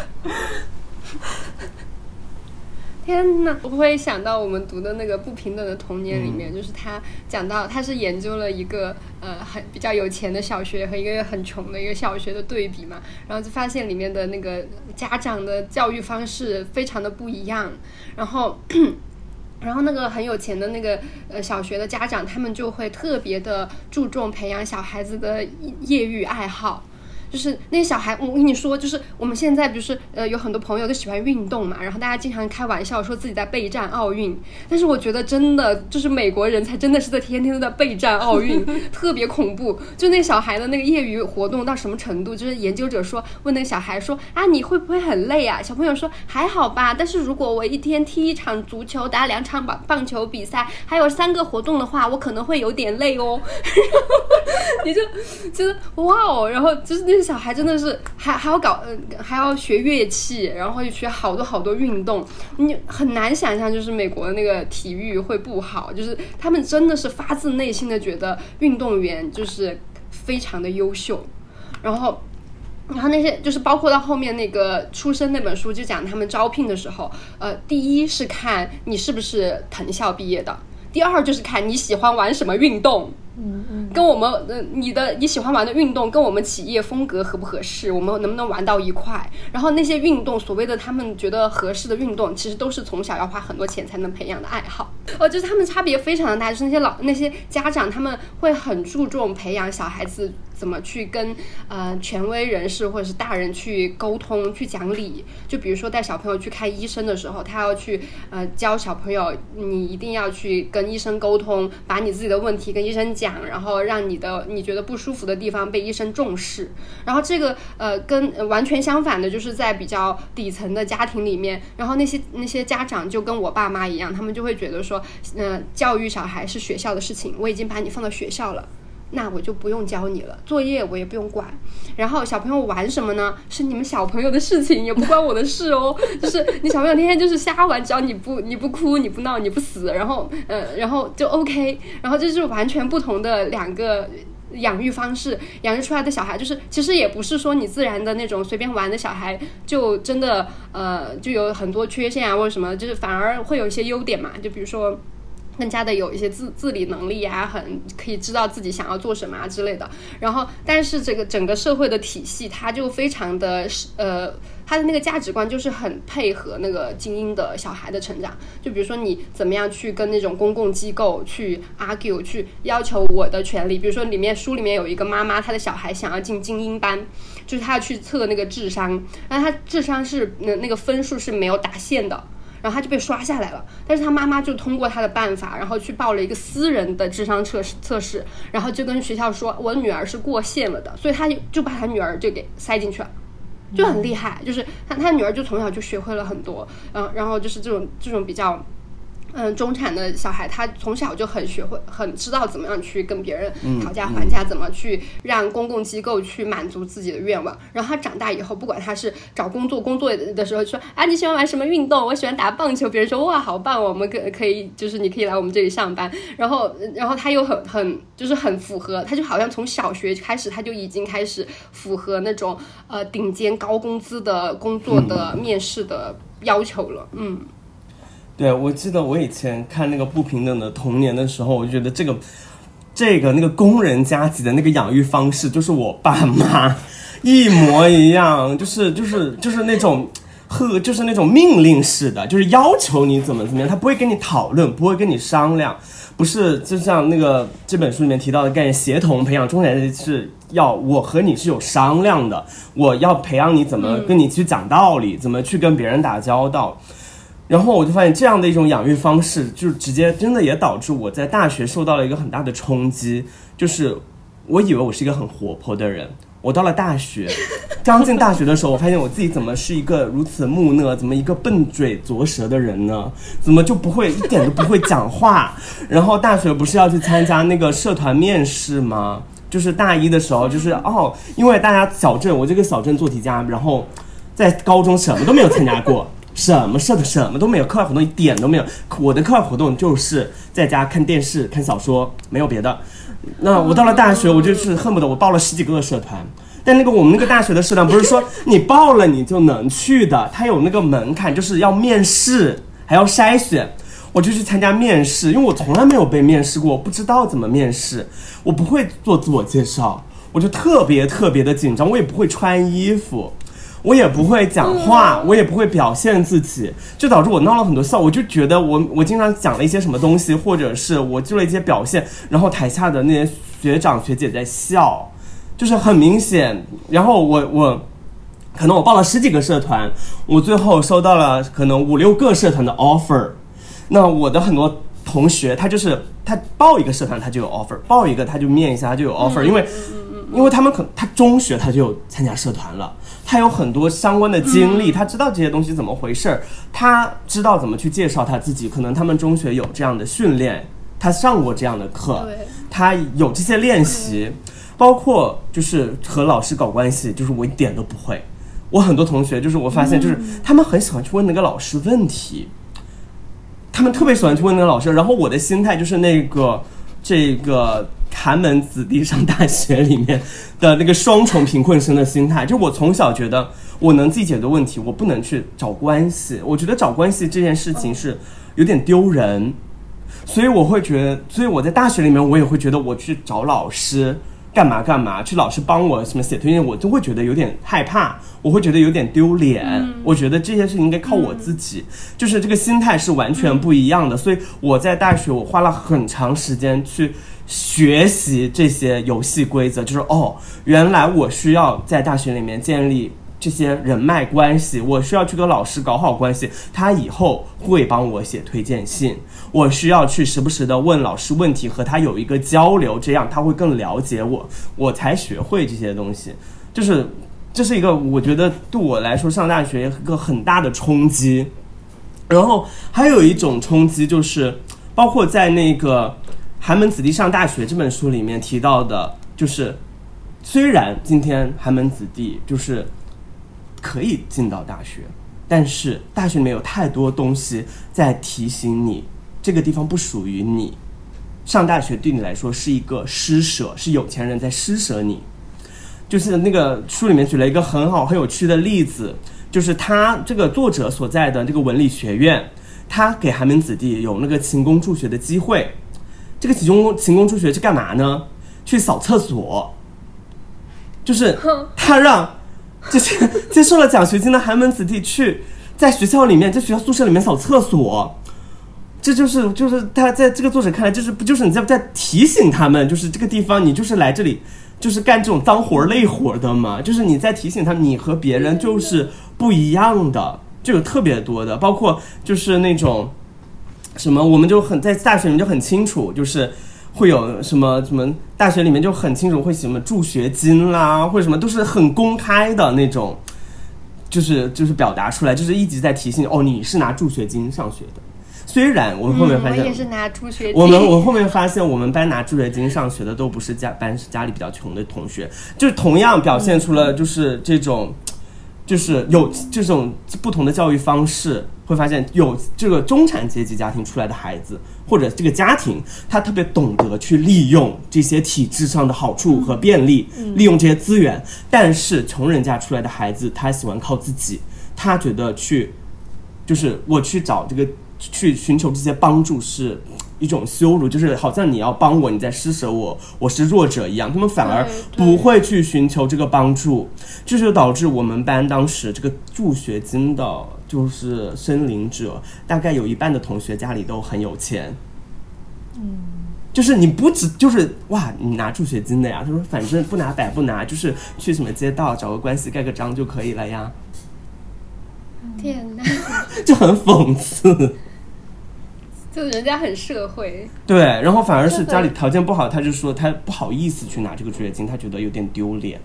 天呐，我会想到我们读的那个不平等的童年里面，就是他讲到他是研究了一个呃很比较有钱的小学和一个很穷的一个小学的对比嘛，然后就发现里面的那个家长的教育方式非常的不一样，然后 [clears throat] 然后那个很有钱的那个呃小学的家长，他们就会特别的注重培养小孩子的业余爱好。就是那些小孩，我跟你说，就是我们现在不是呃有很多朋友都喜欢运动嘛，然后大家经常开玩笑说自己在备战奥运，但是我觉得真的就是美国人才真的是在天天都在备战奥运，[laughs] 特别恐怖。就那小孩的那个业余活动到什么程度？就是研究者说问那个小孩说啊你会不会很累啊？小朋友说还好吧，但是如果我一天踢一场足球，打两场棒棒球比赛，还有三个活动的话，我可能会有点累哦。然 [laughs] 后你就觉得哇哦，然后就是那。小孩真的是还还要搞，还要学乐器，然后又学好多好多运动，你很难想象，就是美国的那个体育会不好，就是他们真的是发自内心的觉得运动员就是非常的优秀，然后，然后那些就是包括到后面那个出生那本书就讲他们招聘的时候，呃，第一是看你是不是藤校毕业的，第二就是看你喜欢玩什么运动。嗯嗯，跟我们呃，你的你喜欢玩的运动跟我们企业风格合不合适？我们能不能玩到一块？然后那些运动，所谓的他们觉得合适的运动，其实都是从小要花很多钱才能培养的爱好。哦，就是他们差别非常的大，就是那些老那些家长，他们会很注重培养小孩子怎么去跟呃权威人士或者是大人去沟通、去讲理。就比如说带小朋友去看医生的时候，他要去呃教小朋友，你一定要去跟医生沟通，把你自己的问题跟医生讲。然后让你的你觉得不舒服的地方被医生重视，然后这个呃跟完全相反的，就是在比较底层的家庭里面，然后那些那些家长就跟我爸妈一样，他们就会觉得说，嗯，教育小孩是学校的事情，我已经把你放到学校了。那我就不用教你了，作业我也不用管。然后小朋友玩什么呢？是你们小朋友的事情，也不关我的事哦。[laughs] 就是你小朋友天天就是瞎玩，只要你不你不哭你不闹你不死，然后呃然后就 OK。然后这是完全不同的两个养育方式，养育出来的小孩就是其实也不是说你自然的那种随便玩的小孩就真的呃就有很多缺陷啊或者什么，就是反而会有一些优点嘛。就比如说。更加的有一些自自理能力啊，很可以知道自己想要做什么啊之类的。然后，但是这个整个社会的体系，它就非常的呃，它的那个价值观就是很配合那个精英的小孩的成长。就比如说你怎么样去跟那种公共机构去 argue，去要求我的权利。比如说里面书里面有一个妈妈，她的小孩想要进精英班，就是她要去测那个智商，然后她智商是那那个分数是没有达线的。然后他就被刷下来了，但是他妈妈就通过他的办法，然后去报了一个私人的智商测试测试，然后就跟学校说，我女儿是过线了的，所以他就就把他女儿就给塞进去了，就很厉害，就是他他女儿就从小就学会了很多，嗯，然后就是这种这种比较。嗯，中产的小孩他从小就很学会，很知道怎么样去跟别人讨价还价，怎么去让公共机构去满足自己的愿望。然后他长大以后，不管他是找工作，工作的时候说啊，你喜欢玩什么运动？我喜欢打棒球。别人说哇，好棒，我们可可以，就是你可以来我们这里上班。然后，然后他又很很就是很符合，他就好像从小学开始他就已经开始符合那种呃顶尖高工资的工作的面试的要求了。嗯。对，我记得我以前看那个不平等的童年的时候，我就觉得这个，这个那个工人阶级的那个养育方式，就是我爸妈一模一样，就是就是就是那种呵，就是那种命令式的，就是要求你怎么怎么样，他不会跟你讨论，不会跟你商量，不是就像那个这本书里面提到的概念，协同培养中产阶级是要我和你是有商量的，我要培养你怎么跟你去讲道理，怎么去跟别人打交道。然后我就发现这样的一种养育方式，就是直接真的也导致我在大学受到了一个很大的冲击，就是我以为我是一个很活泼的人，我到了大学，[laughs] 刚进大学的时候，我发现我自己怎么是一个如此木讷，怎么一个笨嘴拙舌的人呢？怎么就不会一点都不会讲话？然后大学不是要去参加那个社团面试吗？就是大一的时候，就是哦，因为大家小镇，我这个小镇做题家，然后在高中什么都没有参加过。什么社的什么都没有，课外活动一点都没有。我的课外活动就是在家看电视、看小说，没有别的。那我到了大学，我就是恨不得我报了十几个社团。但那个我们那个大学的社团不是说你报了你就能去的，它有那个门槛，就是要面试，还要筛选。我就去参加面试，因为我从来没有被面试过，不知道怎么面试，我不会做自我介绍，我就特别特别的紧张，我也不会穿衣服。我也不会讲话，我也不会表现自己，就导致我闹了很多笑。我就觉得我我经常讲了一些什么东西，或者是我做了一些表现，然后台下的那些学长学姐在笑，就是很明显。然后我我可能我报了十几个社团，我最后收到了可能五六个社团的 offer。那我的很多同学，他就是他报一个社团他就有 offer，报一个他就面一下他就有 offer，因为因为他们可他中学他就有参加社团了。他有很多相关的经历，他知道这些东西怎么回事儿，他知道怎么去介绍他自己。可能他们中学有这样的训练，他上过这样的课，他有这些练习，包括就是和老师搞关系，就是我一点都不会。我很多同学就是我发现，就是他们很喜欢去问那个老师问题，他们特别喜欢去问那个老师。然后我的心态就是那个这个。寒门子弟上大学里面的那个双重贫困生的心态，就我从小觉得我能自己解决问题，我不能去找关系。我觉得找关系这件事情是有点丢人，所以我会觉得，所以我在大学里面我也会觉得我去找老师干嘛干嘛，去老师帮我什么写推荐，我都会觉得有点害怕，我会觉得有点丢脸。我觉得这些事情应该靠我自己，就是这个心态是完全不一样的。所以我在大学我花了很长时间去。学习这些游戏规则，就是哦，原来我需要在大学里面建立这些人脉关系，我需要去跟老师搞好关系，他以后会帮我写推荐信，我需要去时不时的问老师问题，和他有一个交流，这样他会更了解我，我才学会这些东西。就是这是一个我觉得对我来说上大学一个很大的冲击。然后还有一种冲击就是，包括在那个。寒门子弟上大学这本书里面提到的，就是虽然今天寒门子弟就是可以进到大学，但是大学里面有太多东西在提醒你，这个地方不属于你。上大学对你来说是一个施舍，是有钱人在施舍你。就是那个书里面举了一个很好很有趣的例子，就是他这个作者所在的这个文理学院，他给寒门子弟有那个勤工助学的机会。这个勤工勤工助学去干嘛呢？去扫厕所，就是他让这些 [laughs] 接受了奖学金的寒门子弟去在学校里面，在学校宿舍里面扫厕所。这就是就是他在这个作者看来，就是不就是你在在提醒他们，就是这个地方你就是来这里就是干这种脏活累活的嘛？就是你在提醒他，你和别人就是不一样的，就有特别多的，包括就是那种。什么？我们就很在大学里面就很清楚，就是会有什么什么大学里面就很清楚会什么助学金啦，或者什么都是很公开的那种，就是就是表达出来，就是一直在提醒哦，你是拿助学金上学的。虽然我们后面发现，我也是拿助学金。我们我后面发现，我们班拿助学金上学的都不是家班是家里比较穷的同学，就是同样表现出了就是这种。就是有这种不同的教育方式，会发现有这个中产阶级家庭出来的孩子，或者这个家庭，他特别懂得去利用这些体制上的好处和便利，利用这些资源。但是穷人家出来的孩子，他喜欢靠自己，他觉得去，就是我去找这个去寻求这些帮助是。一种羞辱，就是好像你要帮我，你在施舍我，我是弱者一样。他们反而不会去寻求这个帮助，这就导致我们班当时这个助学金的，就是申领者，大概有一半的同学家里都很有钱。嗯，就是你不止就是哇，你拿助学金的呀？他说反正不拿白不拿，就是去什么街道找个关系盖个章就可以了呀。天哪！[laughs] 就很讽刺。就人家很社会，对，然后反而是家里条件不好，他就说他不好意思去拿这个助学金，他觉得有点丢脸。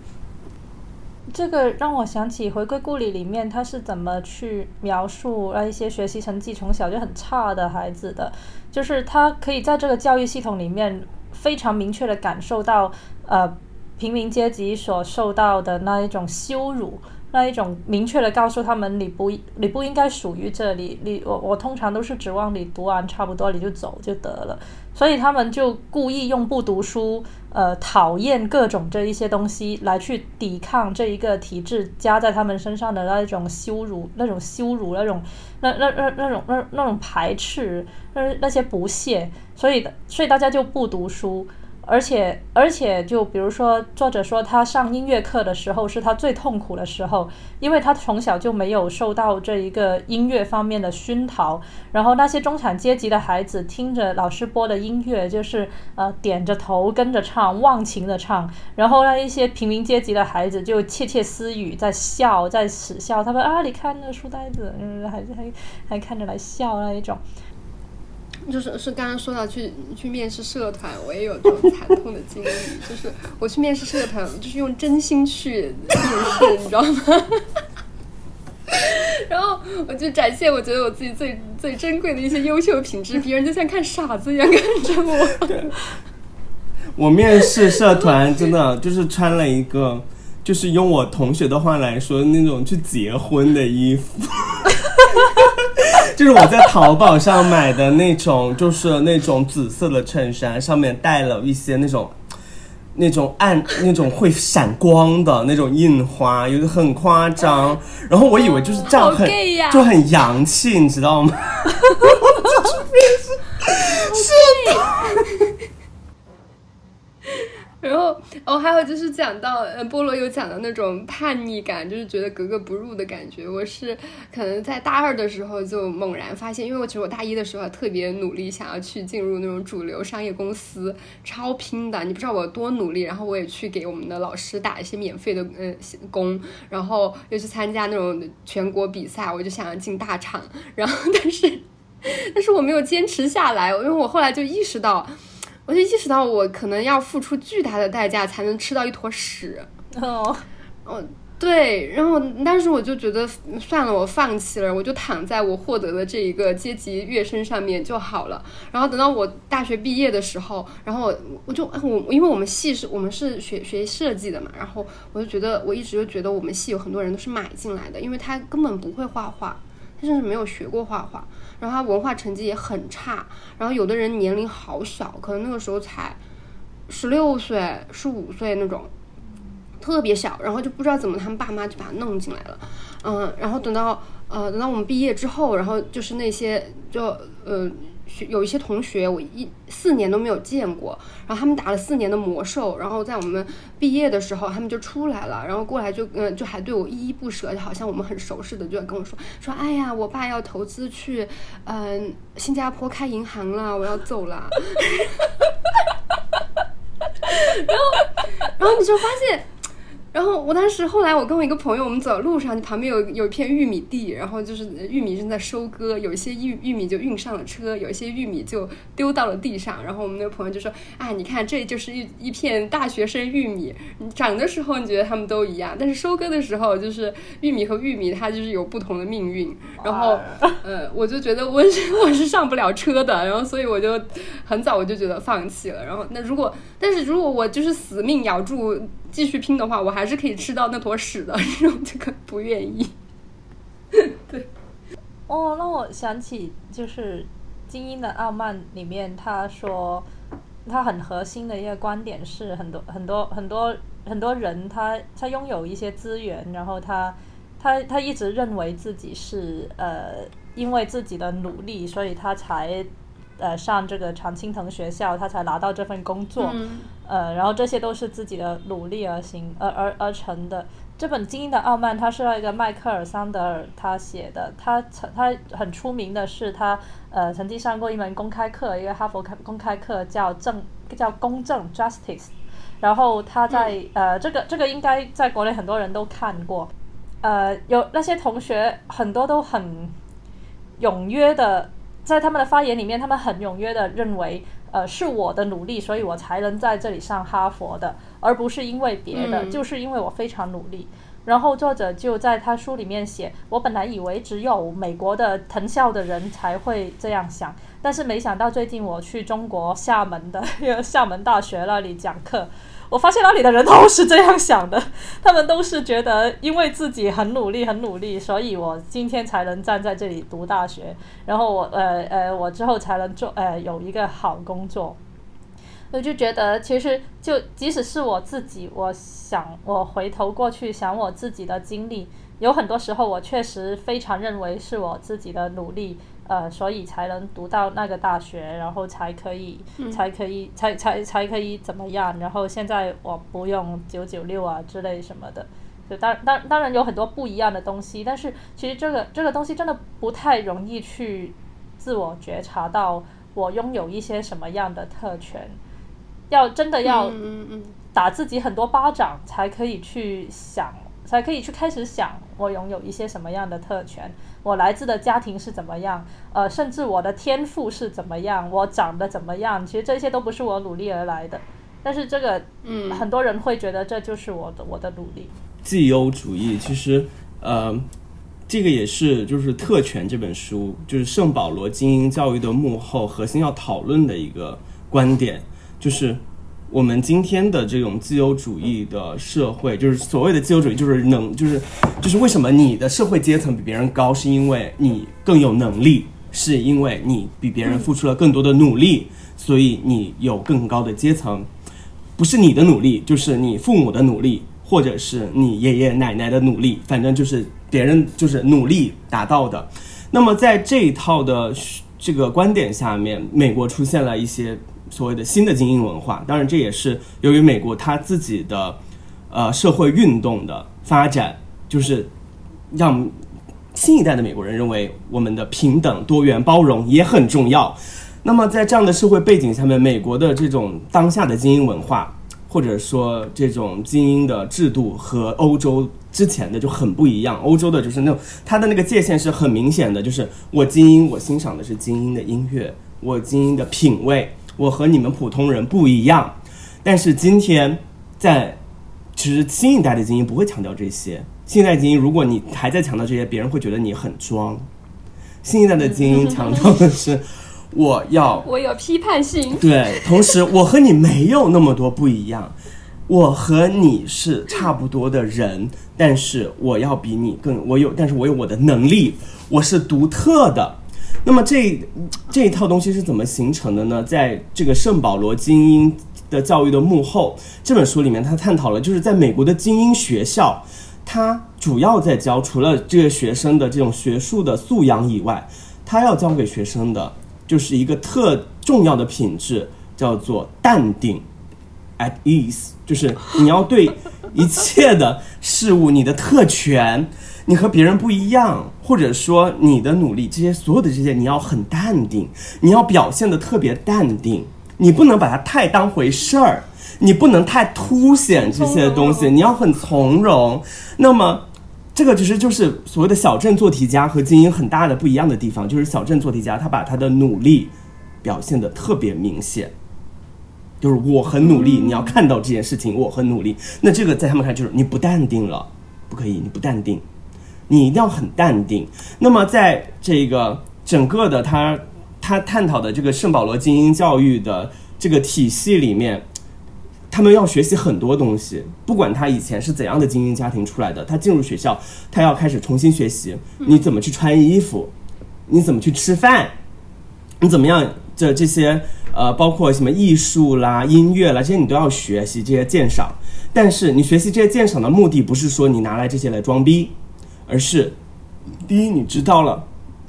这个让我想起《回归故里》里面他是怎么去描述那一些学习成绩从小就很差的孩子的，就是他可以在这个教育系统里面非常明确的感受到，呃，平民阶级所受到的那一种羞辱。那一种明确的告诉他们，你不你不应该属于这里，你我我通常都是指望你读完差不多你就走就得了，所以他们就故意用不读书，呃，讨厌各种这一些东西来去抵抗这一个体制加在他们身上的那一种羞辱，那种羞辱，那种那那那那种那那种排斥，那那些不屑，所以所以大家就不读书。而且，而且，就比如说，作者说他上音乐课的时候是他最痛苦的时候，因为他从小就没有受到这一个音乐方面的熏陶。然后那些中产阶级的孩子听着老师播的音乐，就是呃点着头跟着唱，忘情的唱。然后那一些平民阶级的孩子就窃窃私语，在笑，在耻笑他们啊！你看那书呆子，嗯，还还还看着来笑那一种。就是是刚刚说到去去面试社团，我也有这种惨痛的经历。就是我去面试社团，就是用真心去面试，你知道吗？[laughs] 然后我就展现我觉得我自己最最珍贵的一些优秀品质，别人就像看傻子一样看着我。[laughs] 我面试社团真的就是穿了一个，就是用我同学的话来说，那种去结婚的衣服。[laughs] 就是我在淘宝上买的那种，就是那种紫色的衬衫，上面带了一些那种那种暗、那种会闪光的那种印花，有的很夸张。然后我以为就是这样很就很洋气，你知道吗？[laughs] 是的。然后，哦，还有就是讲到，呃，菠萝有讲到那种叛逆感，就是觉得格格不入的感觉。我是可能在大二的时候就猛然发现，因为我其实我大一的时候特别努力，想要去进入那种主流商业公司，超拼的，你不知道我多努力。然后我也去给我们的老师打一些免费的呃工，然后又去参加那种全国比赛，我就想要进大厂。然后，但是，但是我没有坚持下来，因为我后来就意识到。我就意识到，我可能要付出巨大的代价才能吃到一坨屎。哦，哦，对，然后，当时我就觉得算了，我放弃了，我就躺在我获得的这一个阶级跃升上面就好了。然后等到我大学毕业的时候，然后我就我因为我们系是我们是学学设计的嘛，然后我就觉得我一直就觉得我们系有很多人都是买进来的，因为他根本不会画画，他甚至没有学过画画。然后他文化成绩也很差，然后有的人年龄好小，可能那个时候才十六岁、十五岁那种，特别小，然后就不知道怎么他们爸妈就把他弄进来了，嗯，然后等到呃等到我们毕业之后，然后就是那些就呃。学有一些同学，我一四年都没有见过，然后他们打了四年的魔兽，然后在我们毕业的时候，他们就出来了，然后过来就嗯，就还对我依依不舍，就好像我们很熟似的，就要跟我说说，哎呀，我爸要投资去嗯新加坡开银行了，我要走了，[laughs] 然后然后你就发现。然后我当时后来我跟我一个朋友，我们走路上旁边有有一片玉米地，然后就是玉米正在收割，有一些玉玉米就运上了车，有一些玉米就丢到了地上。然后我们那个朋友就说：“啊，你看这就是一一片大学生玉米，长的时候你觉得它们都一样，但是收割的时候就是玉米和玉米它就是有不同的命运。”然后 [laughs] 呃，我就觉得我是 [laughs] 我是上不了车的，然后所以我就很早我就觉得放弃了。然后那如果但是如果我就是死命咬住。继续拼的话，我还是可以吃到那坨屎的，这种这个不愿意。[laughs] 对，哦，让我想起就是《精英的傲慢》里面，他说他很核心的一个观点是，很多很多很多很多人，他他拥有一些资源，然后他他他一直认为自己是呃，因为自己的努力，所以他才。呃，上这个常青藤学校，他才拿到这份工作，呃，然后这些都是自己的努力而行而而而成的。这本《精英的傲慢》，它是那个迈克尔桑德尔他写的，他曾他很出名的是他呃曾经上过一门公开课，一个哈佛开公开课叫正叫公正 Justice，然后他在呃这个这个应该在国内很多人都看过，呃有那些同学很多都很。踊跃的在他们的发言里面，他们很踊跃的认为，呃，是我的努力，所以我才能在这里上哈佛的，而不是因为别的，嗯就是因为我非常努力。然后作者就在他书里面写，我本来以为只有美国的藤校的人才会这样想，但是没想到最近我去中国厦门的 [laughs] 厦门大学那里讲课，我发现那里的人都是这样想的，他们都是觉得因为自己很努力很努力，所以我今天才能站在这里读大学，然后我呃呃我之后才能做呃有一个好工作。我就觉得，其实就即使是我自己，我想我回头过去想我自己的经历，有很多时候我确实非常认为是我自己的努力，呃，所以才能读到那个大学，然后才可以，才可以，才才才可以怎么样？然后现在我不用九九六啊之类什么的。就当当当然有很多不一样的东西，但是其实这个这个东西真的不太容易去自我觉察到我拥有一些什么样的特权。要真的要嗯嗯嗯，打自己很多巴掌，才可以去想，才可以去开始想我拥有一些什么样的特权，我来自的家庭是怎么样，呃，甚至我的天赋是怎么样，我长得怎么样，其实这些都不是我努力而来的。但是这个，嗯很多人会觉得这就是我的我的努力。绩优主义，其实呃，这个也是就是《特权》这本书，就是圣保罗精英教育的幕后核心要讨论的一个观点，就是我们今天的这种自由主义的社会，就是所谓的自由主义，就是能，就是就是为什么你的社会阶层比别人高，是因为你更有能力，是因为你比别人付出了更多的努力，所以你有更高的阶层。不是你的努力，就是你父母的努力，或者是你爷爷奶奶的努力，反正就是别人就是努力达到的。那么在这一套的这个观点下面，美国出现了一些所谓的新的精英文化，当然这也是由于美国它自己的呃社会运动的发展，就是让新一代的美国人认为我们的平等、多元、包容也很重要。那么在这样的社会背景下面，美国的这种当下的精英文化，或者说这种精英的制度和欧洲之前的就很不一样。欧洲的就是那种它的那个界限是很明显的，就是我精英，我欣赏的是精英的音乐，我精英的品味，我和你们普通人不一样。但是今天在其实新一代的精英不会强调这些，新一代精英如果你还在强调这些，别人会觉得你很装。新一代的精英强调的是。我 [laughs] 要我有批判性，[laughs] 对，同时我和你没有那么多不一样，我和你是差不多的人，但是我要比你更，我有，但是我有我的能力，我是独特的。那么这这一套东西是怎么形成的呢？在这个圣保罗精英的教育的幕后这本书里面，他探讨了就是在美国的精英学校，他主要在教除了这个学生的这种学术的素养以外，他要教给学生的。就是一个特重要的品质，叫做淡定，at ease，就是你要对一切的事物，你的特权，你和别人不一样，或者说你的努力，这些所有的这些，你要很淡定，你要表现的特别淡定，你不能把它太当回事儿，你不能太凸显这些东西，你要很从容。那么。这个其实就是所谓的小镇做题家和精英很大的不一样的地方，就是小镇做题家他把他的努力表现的特别明显，就是我很努力，你要看到这件事情我很努力。那这个在他们看就是你不淡定了，不可以，你不淡定，你一定要很淡定。那么在这个整个的他他探讨的这个圣保罗精英教育的这个体系里面。他们要学习很多东西，不管他以前是怎样的精英家庭出来的，他进入学校，他要开始重新学习，你怎么去穿衣服，你怎么去吃饭，你怎么样这这些呃，包括什么艺术啦、音乐啦，这些你都要学习这些鉴赏。但是你学习这些鉴赏的目的不是说你拿来这些来装逼，而是第一你知道了，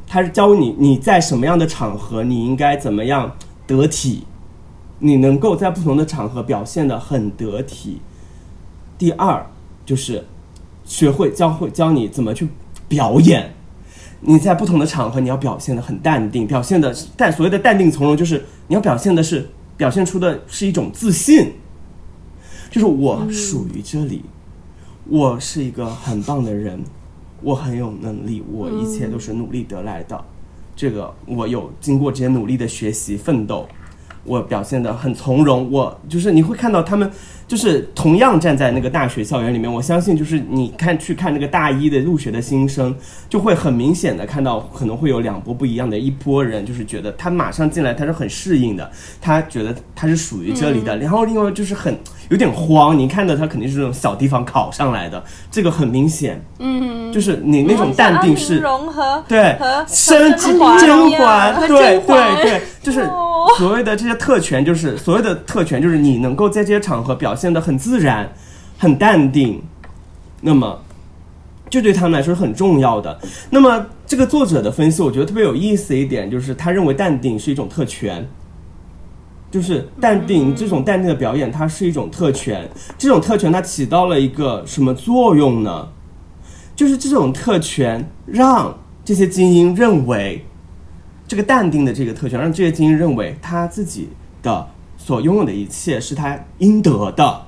他是教你你在什么样的场合你应该怎么样得体。你能够在不同的场合表现的很得体。第二，就是学会教会教你怎么去表演。你在不同的场合，你要表现的很淡定，表现的但所谓的淡定从容，就是你要表现的是表现出的是一种自信，就是我属于这里，我是一个很棒的人，我很有能力，我一切都是努力得来的。这个我有经过这些努力的学习奋斗，我表现得很从容，我就是你会看到他们。就是同样站在那个大学校园里面，我相信就是你看去看那个大一的入学的新生，就会很明显的看到可能会有两波不一样的一波人，就是觉得他马上进来他是很适应的，他觉得他是属于这里的，然后另外就是很有点慌，你看到他肯定是这种小地方考上来的，这个很明显，嗯，就是你那种淡定是融合对和生甄甄嬛嬛，对对对，就是所谓的这些特权，就是所谓的特权，就是你能够在这些场合表现的很自然、很淡定，那么这对他们来说是很重要的。那么这个作者的分析，我觉得特别有意思一点，就是他认为淡定是一种特权。就是淡定这种淡定的表演，它是一种特权。这种特权它起到了一个什么作用呢？就是这种特权让这些精英认为，这个淡定的这个特权让这些精英认为他自己的所拥有的一切是他应得的，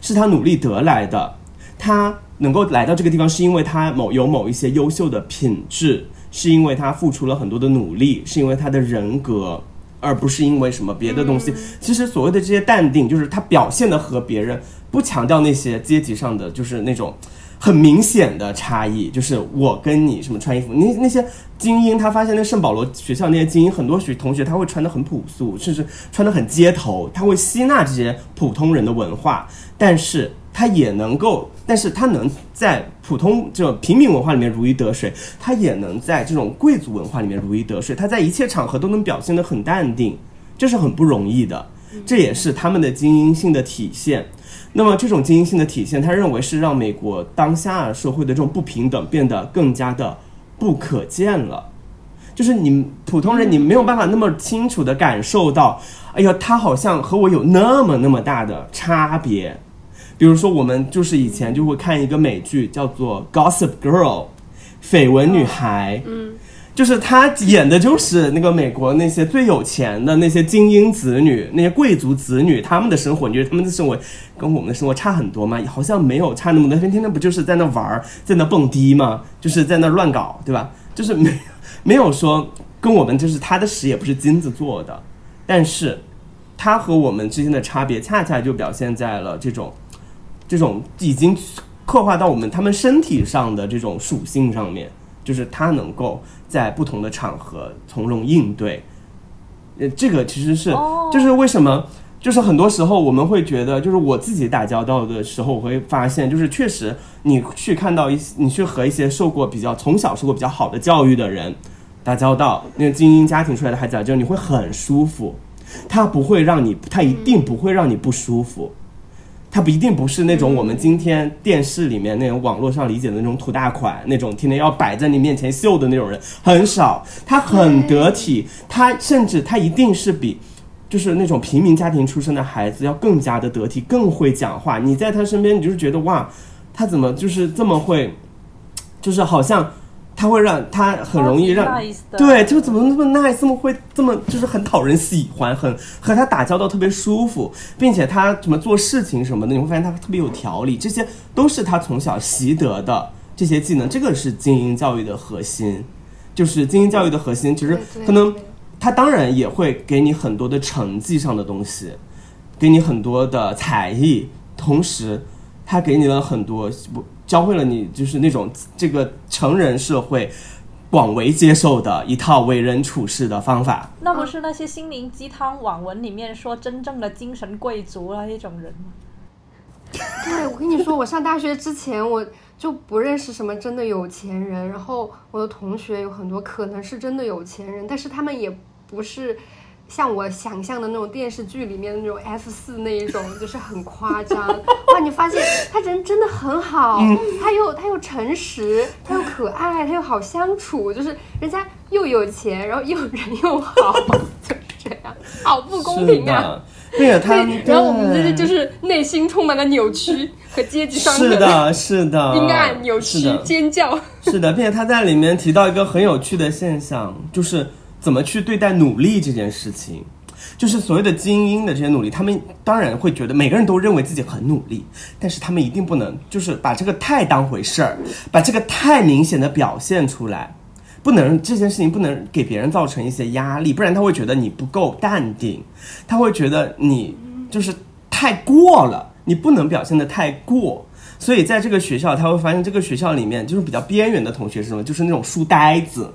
是他努力得来的。他能够来到这个地方，是因为他某有某一些优秀的品质，是因为他付出了很多的努力，是因为他的人格。而不是因为什么别的东西。其实所谓的这些淡定，就是他表现的和别人不强调那些阶级上的，就是那种很明显的差异。就是我跟你什么穿衣服，那那些精英，他发现那圣保罗学校那些精英，很多学同学他会穿的很朴素，甚至穿的很街头，他会吸纳这些普通人的文化，但是。他也能够，但是他能在普通这种平民文化里面如鱼得水，他也能在这种贵族文化里面如鱼得水。他在一切场合都能表现得很淡定，这是很不容易的，这也是他们的精英性的体现。那么这种精英性的体现，他认为是让美国当下社会的这种不平等变得更加的不可见了。就是你普通人，你没有办法那么清楚的感受到，哎呀，他好像和我有那么那么大的差别。比如说，我们就是以前就会看一个美剧，叫做《Gossip Girl》，绯闻女孩。嗯，就是他演的就是那个美国那些最有钱的那些精英子女、那些贵族子女他们的生活。你觉得他们的生活跟我们的生活差很多吗？好像没有差那么多。天天不就是在那玩儿，在那蹦迪吗？[laughs] 就是在那乱搞，对吧？就是没没有说跟我们就是他的屎也不是金子做的，但是他和我们之间的差别，恰恰就表现在了这种。这种已经刻画到我们他们身体上的这种属性上面，就是他能够在不同的场合从容应对。呃，这个其实是，就是为什么，就是很多时候我们会觉得，就是我自己打交道的时候，我会发现，就是确实你去看到一，你去和一些受过比较从小受过比较好的教育的人打交道，那个精英家庭出来的孩子，就你会很舒服，他不会让你，他一定不会让你不舒服。他不一定不是那种我们今天电视里面那种网络上理解的那种土大款，那种天天要摆在你面前秀的那种人很少。他很得体，他甚至他一定是比，就是那种平民家庭出身的孩子要更加的得体，更会讲话。你在他身边，你就是觉得哇，他怎么就是这么会，就是好像。他会让他很容易让对，就怎么那么 nice，这么会这么就是很讨人喜欢，很和他打交道特别舒服，并且他什么做事情什么的，你会发现他特别有条理，这些都是他从小习得的这些技能。这个是精英教育的核心，就是精英教育的核心。其实可能他当然也会给你很多的成绩上的东西，给你很多的才艺，同时他给你了很多不。教会了你，就是那种这个成人社会广为接受的一套为人处事的方法。那不是那些心灵鸡汤网文里面说真正的精神贵族那一种人吗？对，我跟你说，我上大学之前我就不认识什么真的有钱人，然后我的同学有很多可能是真的有钱人，但是他们也不是。像我想象的那种电视剧里面的那种 F 四那一种，就是很夸张。[laughs] 哇，你发现他人真的很好，他又他又诚实，他又可爱，他又好相处，就是人家又有钱，然后又人又好，[laughs] 就是这样，好不公平啊！对，他，然后我们就是就是内心充满了扭曲和阶级上是的，是的，阴暗、扭曲、尖叫。是的，并且他在里面提到一个很有趣的现象，就是。怎么去对待努力这件事情，就是所谓的精英的这些努力，他们当然会觉得每个人都认为自己很努力，但是他们一定不能就是把这个太当回事儿，把这个太明显的表现出来。不能这件事情不能给别人造成一些压力，不然他会觉得你不够淡定，他会觉得你就是太过了，你不能表现的太过。所以在这个学校，他会发现这个学校里面就是比较边缘的同学是什么？就是那种书呆子，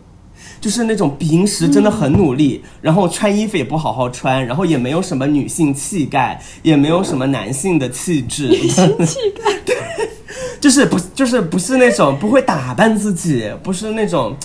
就是那种平时真的很努力，然后穿衣服也不好好穿，然后也没有什么女性气概，也没有什么男性的气质。女性气概，[laughs] 对，就是不就是不是那种不会打扮自己，不是那种，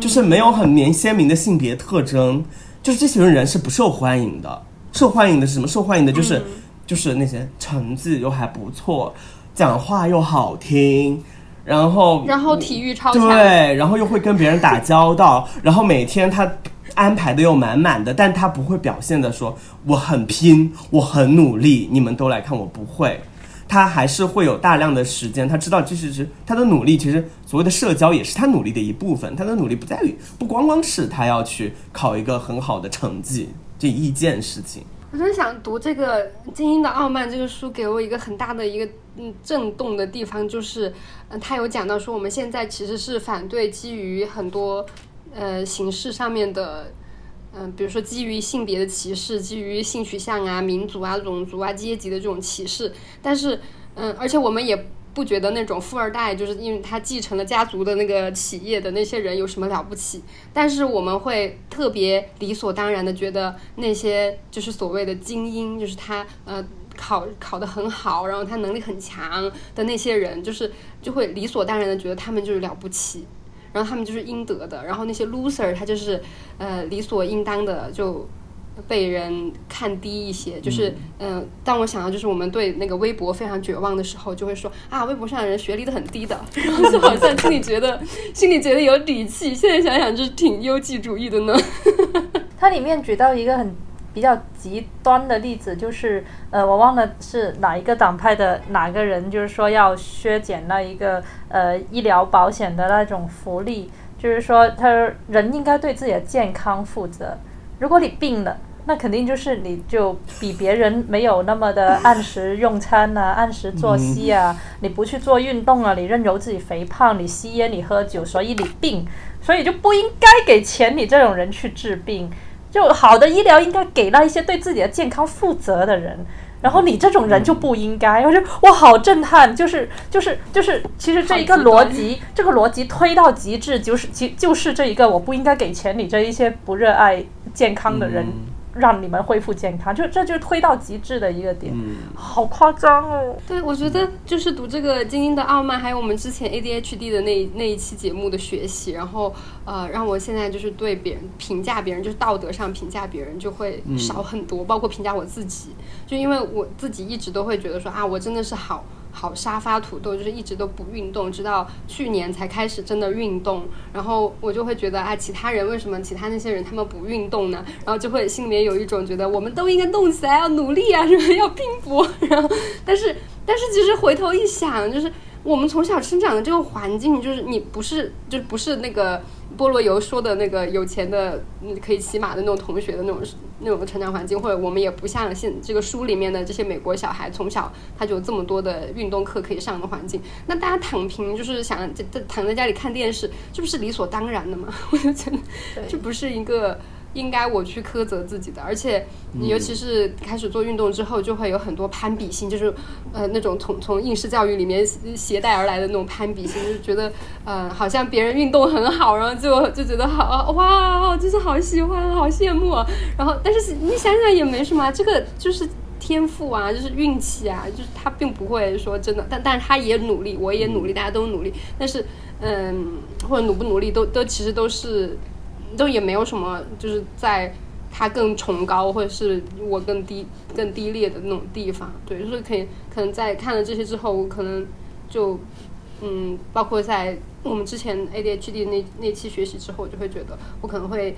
就是没有很明鲜明的性别特征，就是这群人是不受欢迎的。受欢迎的是什么？受欢迎的就是就是那些成绩又还不错。讲话又好听，然后然后体育超强，对，然后又会跟别人打交道，然后每天他安排的又满满的，但他不会表现的说我很拼，我很努力，你们都来看我不会，他还是会有大量的时间，他知道这是是他的努力，其实所谓的社交也是他努力的一部分，他的努力不在于不光光是他要去考一个很好的成绩这一件事情。我真想读这个《精英的傲慢》这个书，给我一个很大的一个嗯震动的地方，就是嗯，他有讲到说，我们现在其实是反对基于很多呃形式上面的，嗯，比如说基于性别的歧视，基于性取向啊、民族啊、种族啊、阶级的这种歧视，但是嗯，而且我们也。不觉得那种富二代就是因为他继承了家族的那个企业的那些人有什么了不起？但是我们会特别理所当然的觉得那些就是所谓的精英，就是他呃考考得很好，然后他能力很强的那些人，就是就会理所当然的觉得他们就是了不起，然后他们就是应得的，然后那些 loser 他就是呃理所应当的就。被人看低一些，就是嗯，当我想到就是我们对那个微博非常绝望的时候，就会说啊，微博上的人学历都很低的，[laughs] 然后就好像心里觉得 [laughs] 心里觉得有底气。现在想想就是挺优绩主义的呢。[laughs] 它里面举到一个很比较极端的例子，就是呃，我忘了是哪一个党派的哪个人，就是说要削减那一个呃医疗保险的那种福利，就是说他人应该对自己的健康负责。如果你病了，那肯定就是你就比别人没有那么的按时用餐呐，[laughs] 按时作息啊，你不去做运动啊，你任由自己肥胖，你吸烟，你喝酒，所以你病，所以就不应该给钱你这种人去治病。就好的医疗应该给到一些对自己的健康负责的人，然后你这种人就不应该。我觉得我好震撼，就是就是就是，其实这一个逻辑，这个逻辑推到极致，就是其就是这一个我不应该给钱你这一些不热爱。健康的人，让你们恢复健康，就这就是推到极致的一个点，好夸张哦！对，我觉得就是读这个《精英的傲慢》，还有我们之前 ADHD 的那那一期节目的学习，然后呃，让我现在就是对别人评价别人，就是道德上评价别人就会少很多，包括评价我自己，就因为我自己一直都会觉得说啊，我真的是好。好沙发土豆，就是一直都不运动，直到去年才开始真的运动。然后我就会觉得啊，其他人为什么其他那些人他们不运动呢？然后就会心里面有一种觉得我们都应该动起来，要努力啊，[laughs] 什么要拼搏。然后，但是但是其实回头一想，就是我们从小生长的这个环境，就是你不是就不是那个。菠萝油说的那个有钱的可以骑马的那种同学的那种那种成长环境，或者我们也不像现这个书里面的这些美国小孩，从小他就有这么多的运动课可以上的环境。那大家躺平就是想在躺在家里看电视，这不是理所当然的吗？我就觉得这不是一个。应该我去苛责自己的，而且尤其是开始做运动之后，就会有很多攀比心，就是呃那种从从应试教育里面携带而来的那种攀比心，就是觉得呃好像别人运动很好，然后就就觉得好哇，就是好喜欢，好羡慕。然后但是你想想也没什么，这个就是天赋啊，就是运气啊，就是他并不会说真的，但但是他也努力，我也努力，大家都努力，但是嗯或者努不努力都都其实都是。都也没有什么，就是在他更崇高，或者是我更低、更低劣的那种地方。对，就是可以，可能在看了这些之后，我可能就，嗯，包括在我们之前 ADHD 那那期学习之后，我就会觉得我可能会，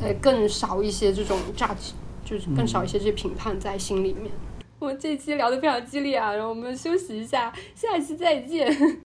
呃，更少一些这种 judge，就是更少一些这些评判在心里面。我们这期聊得非常激烈啊，然后我们休息一下，下一期再见。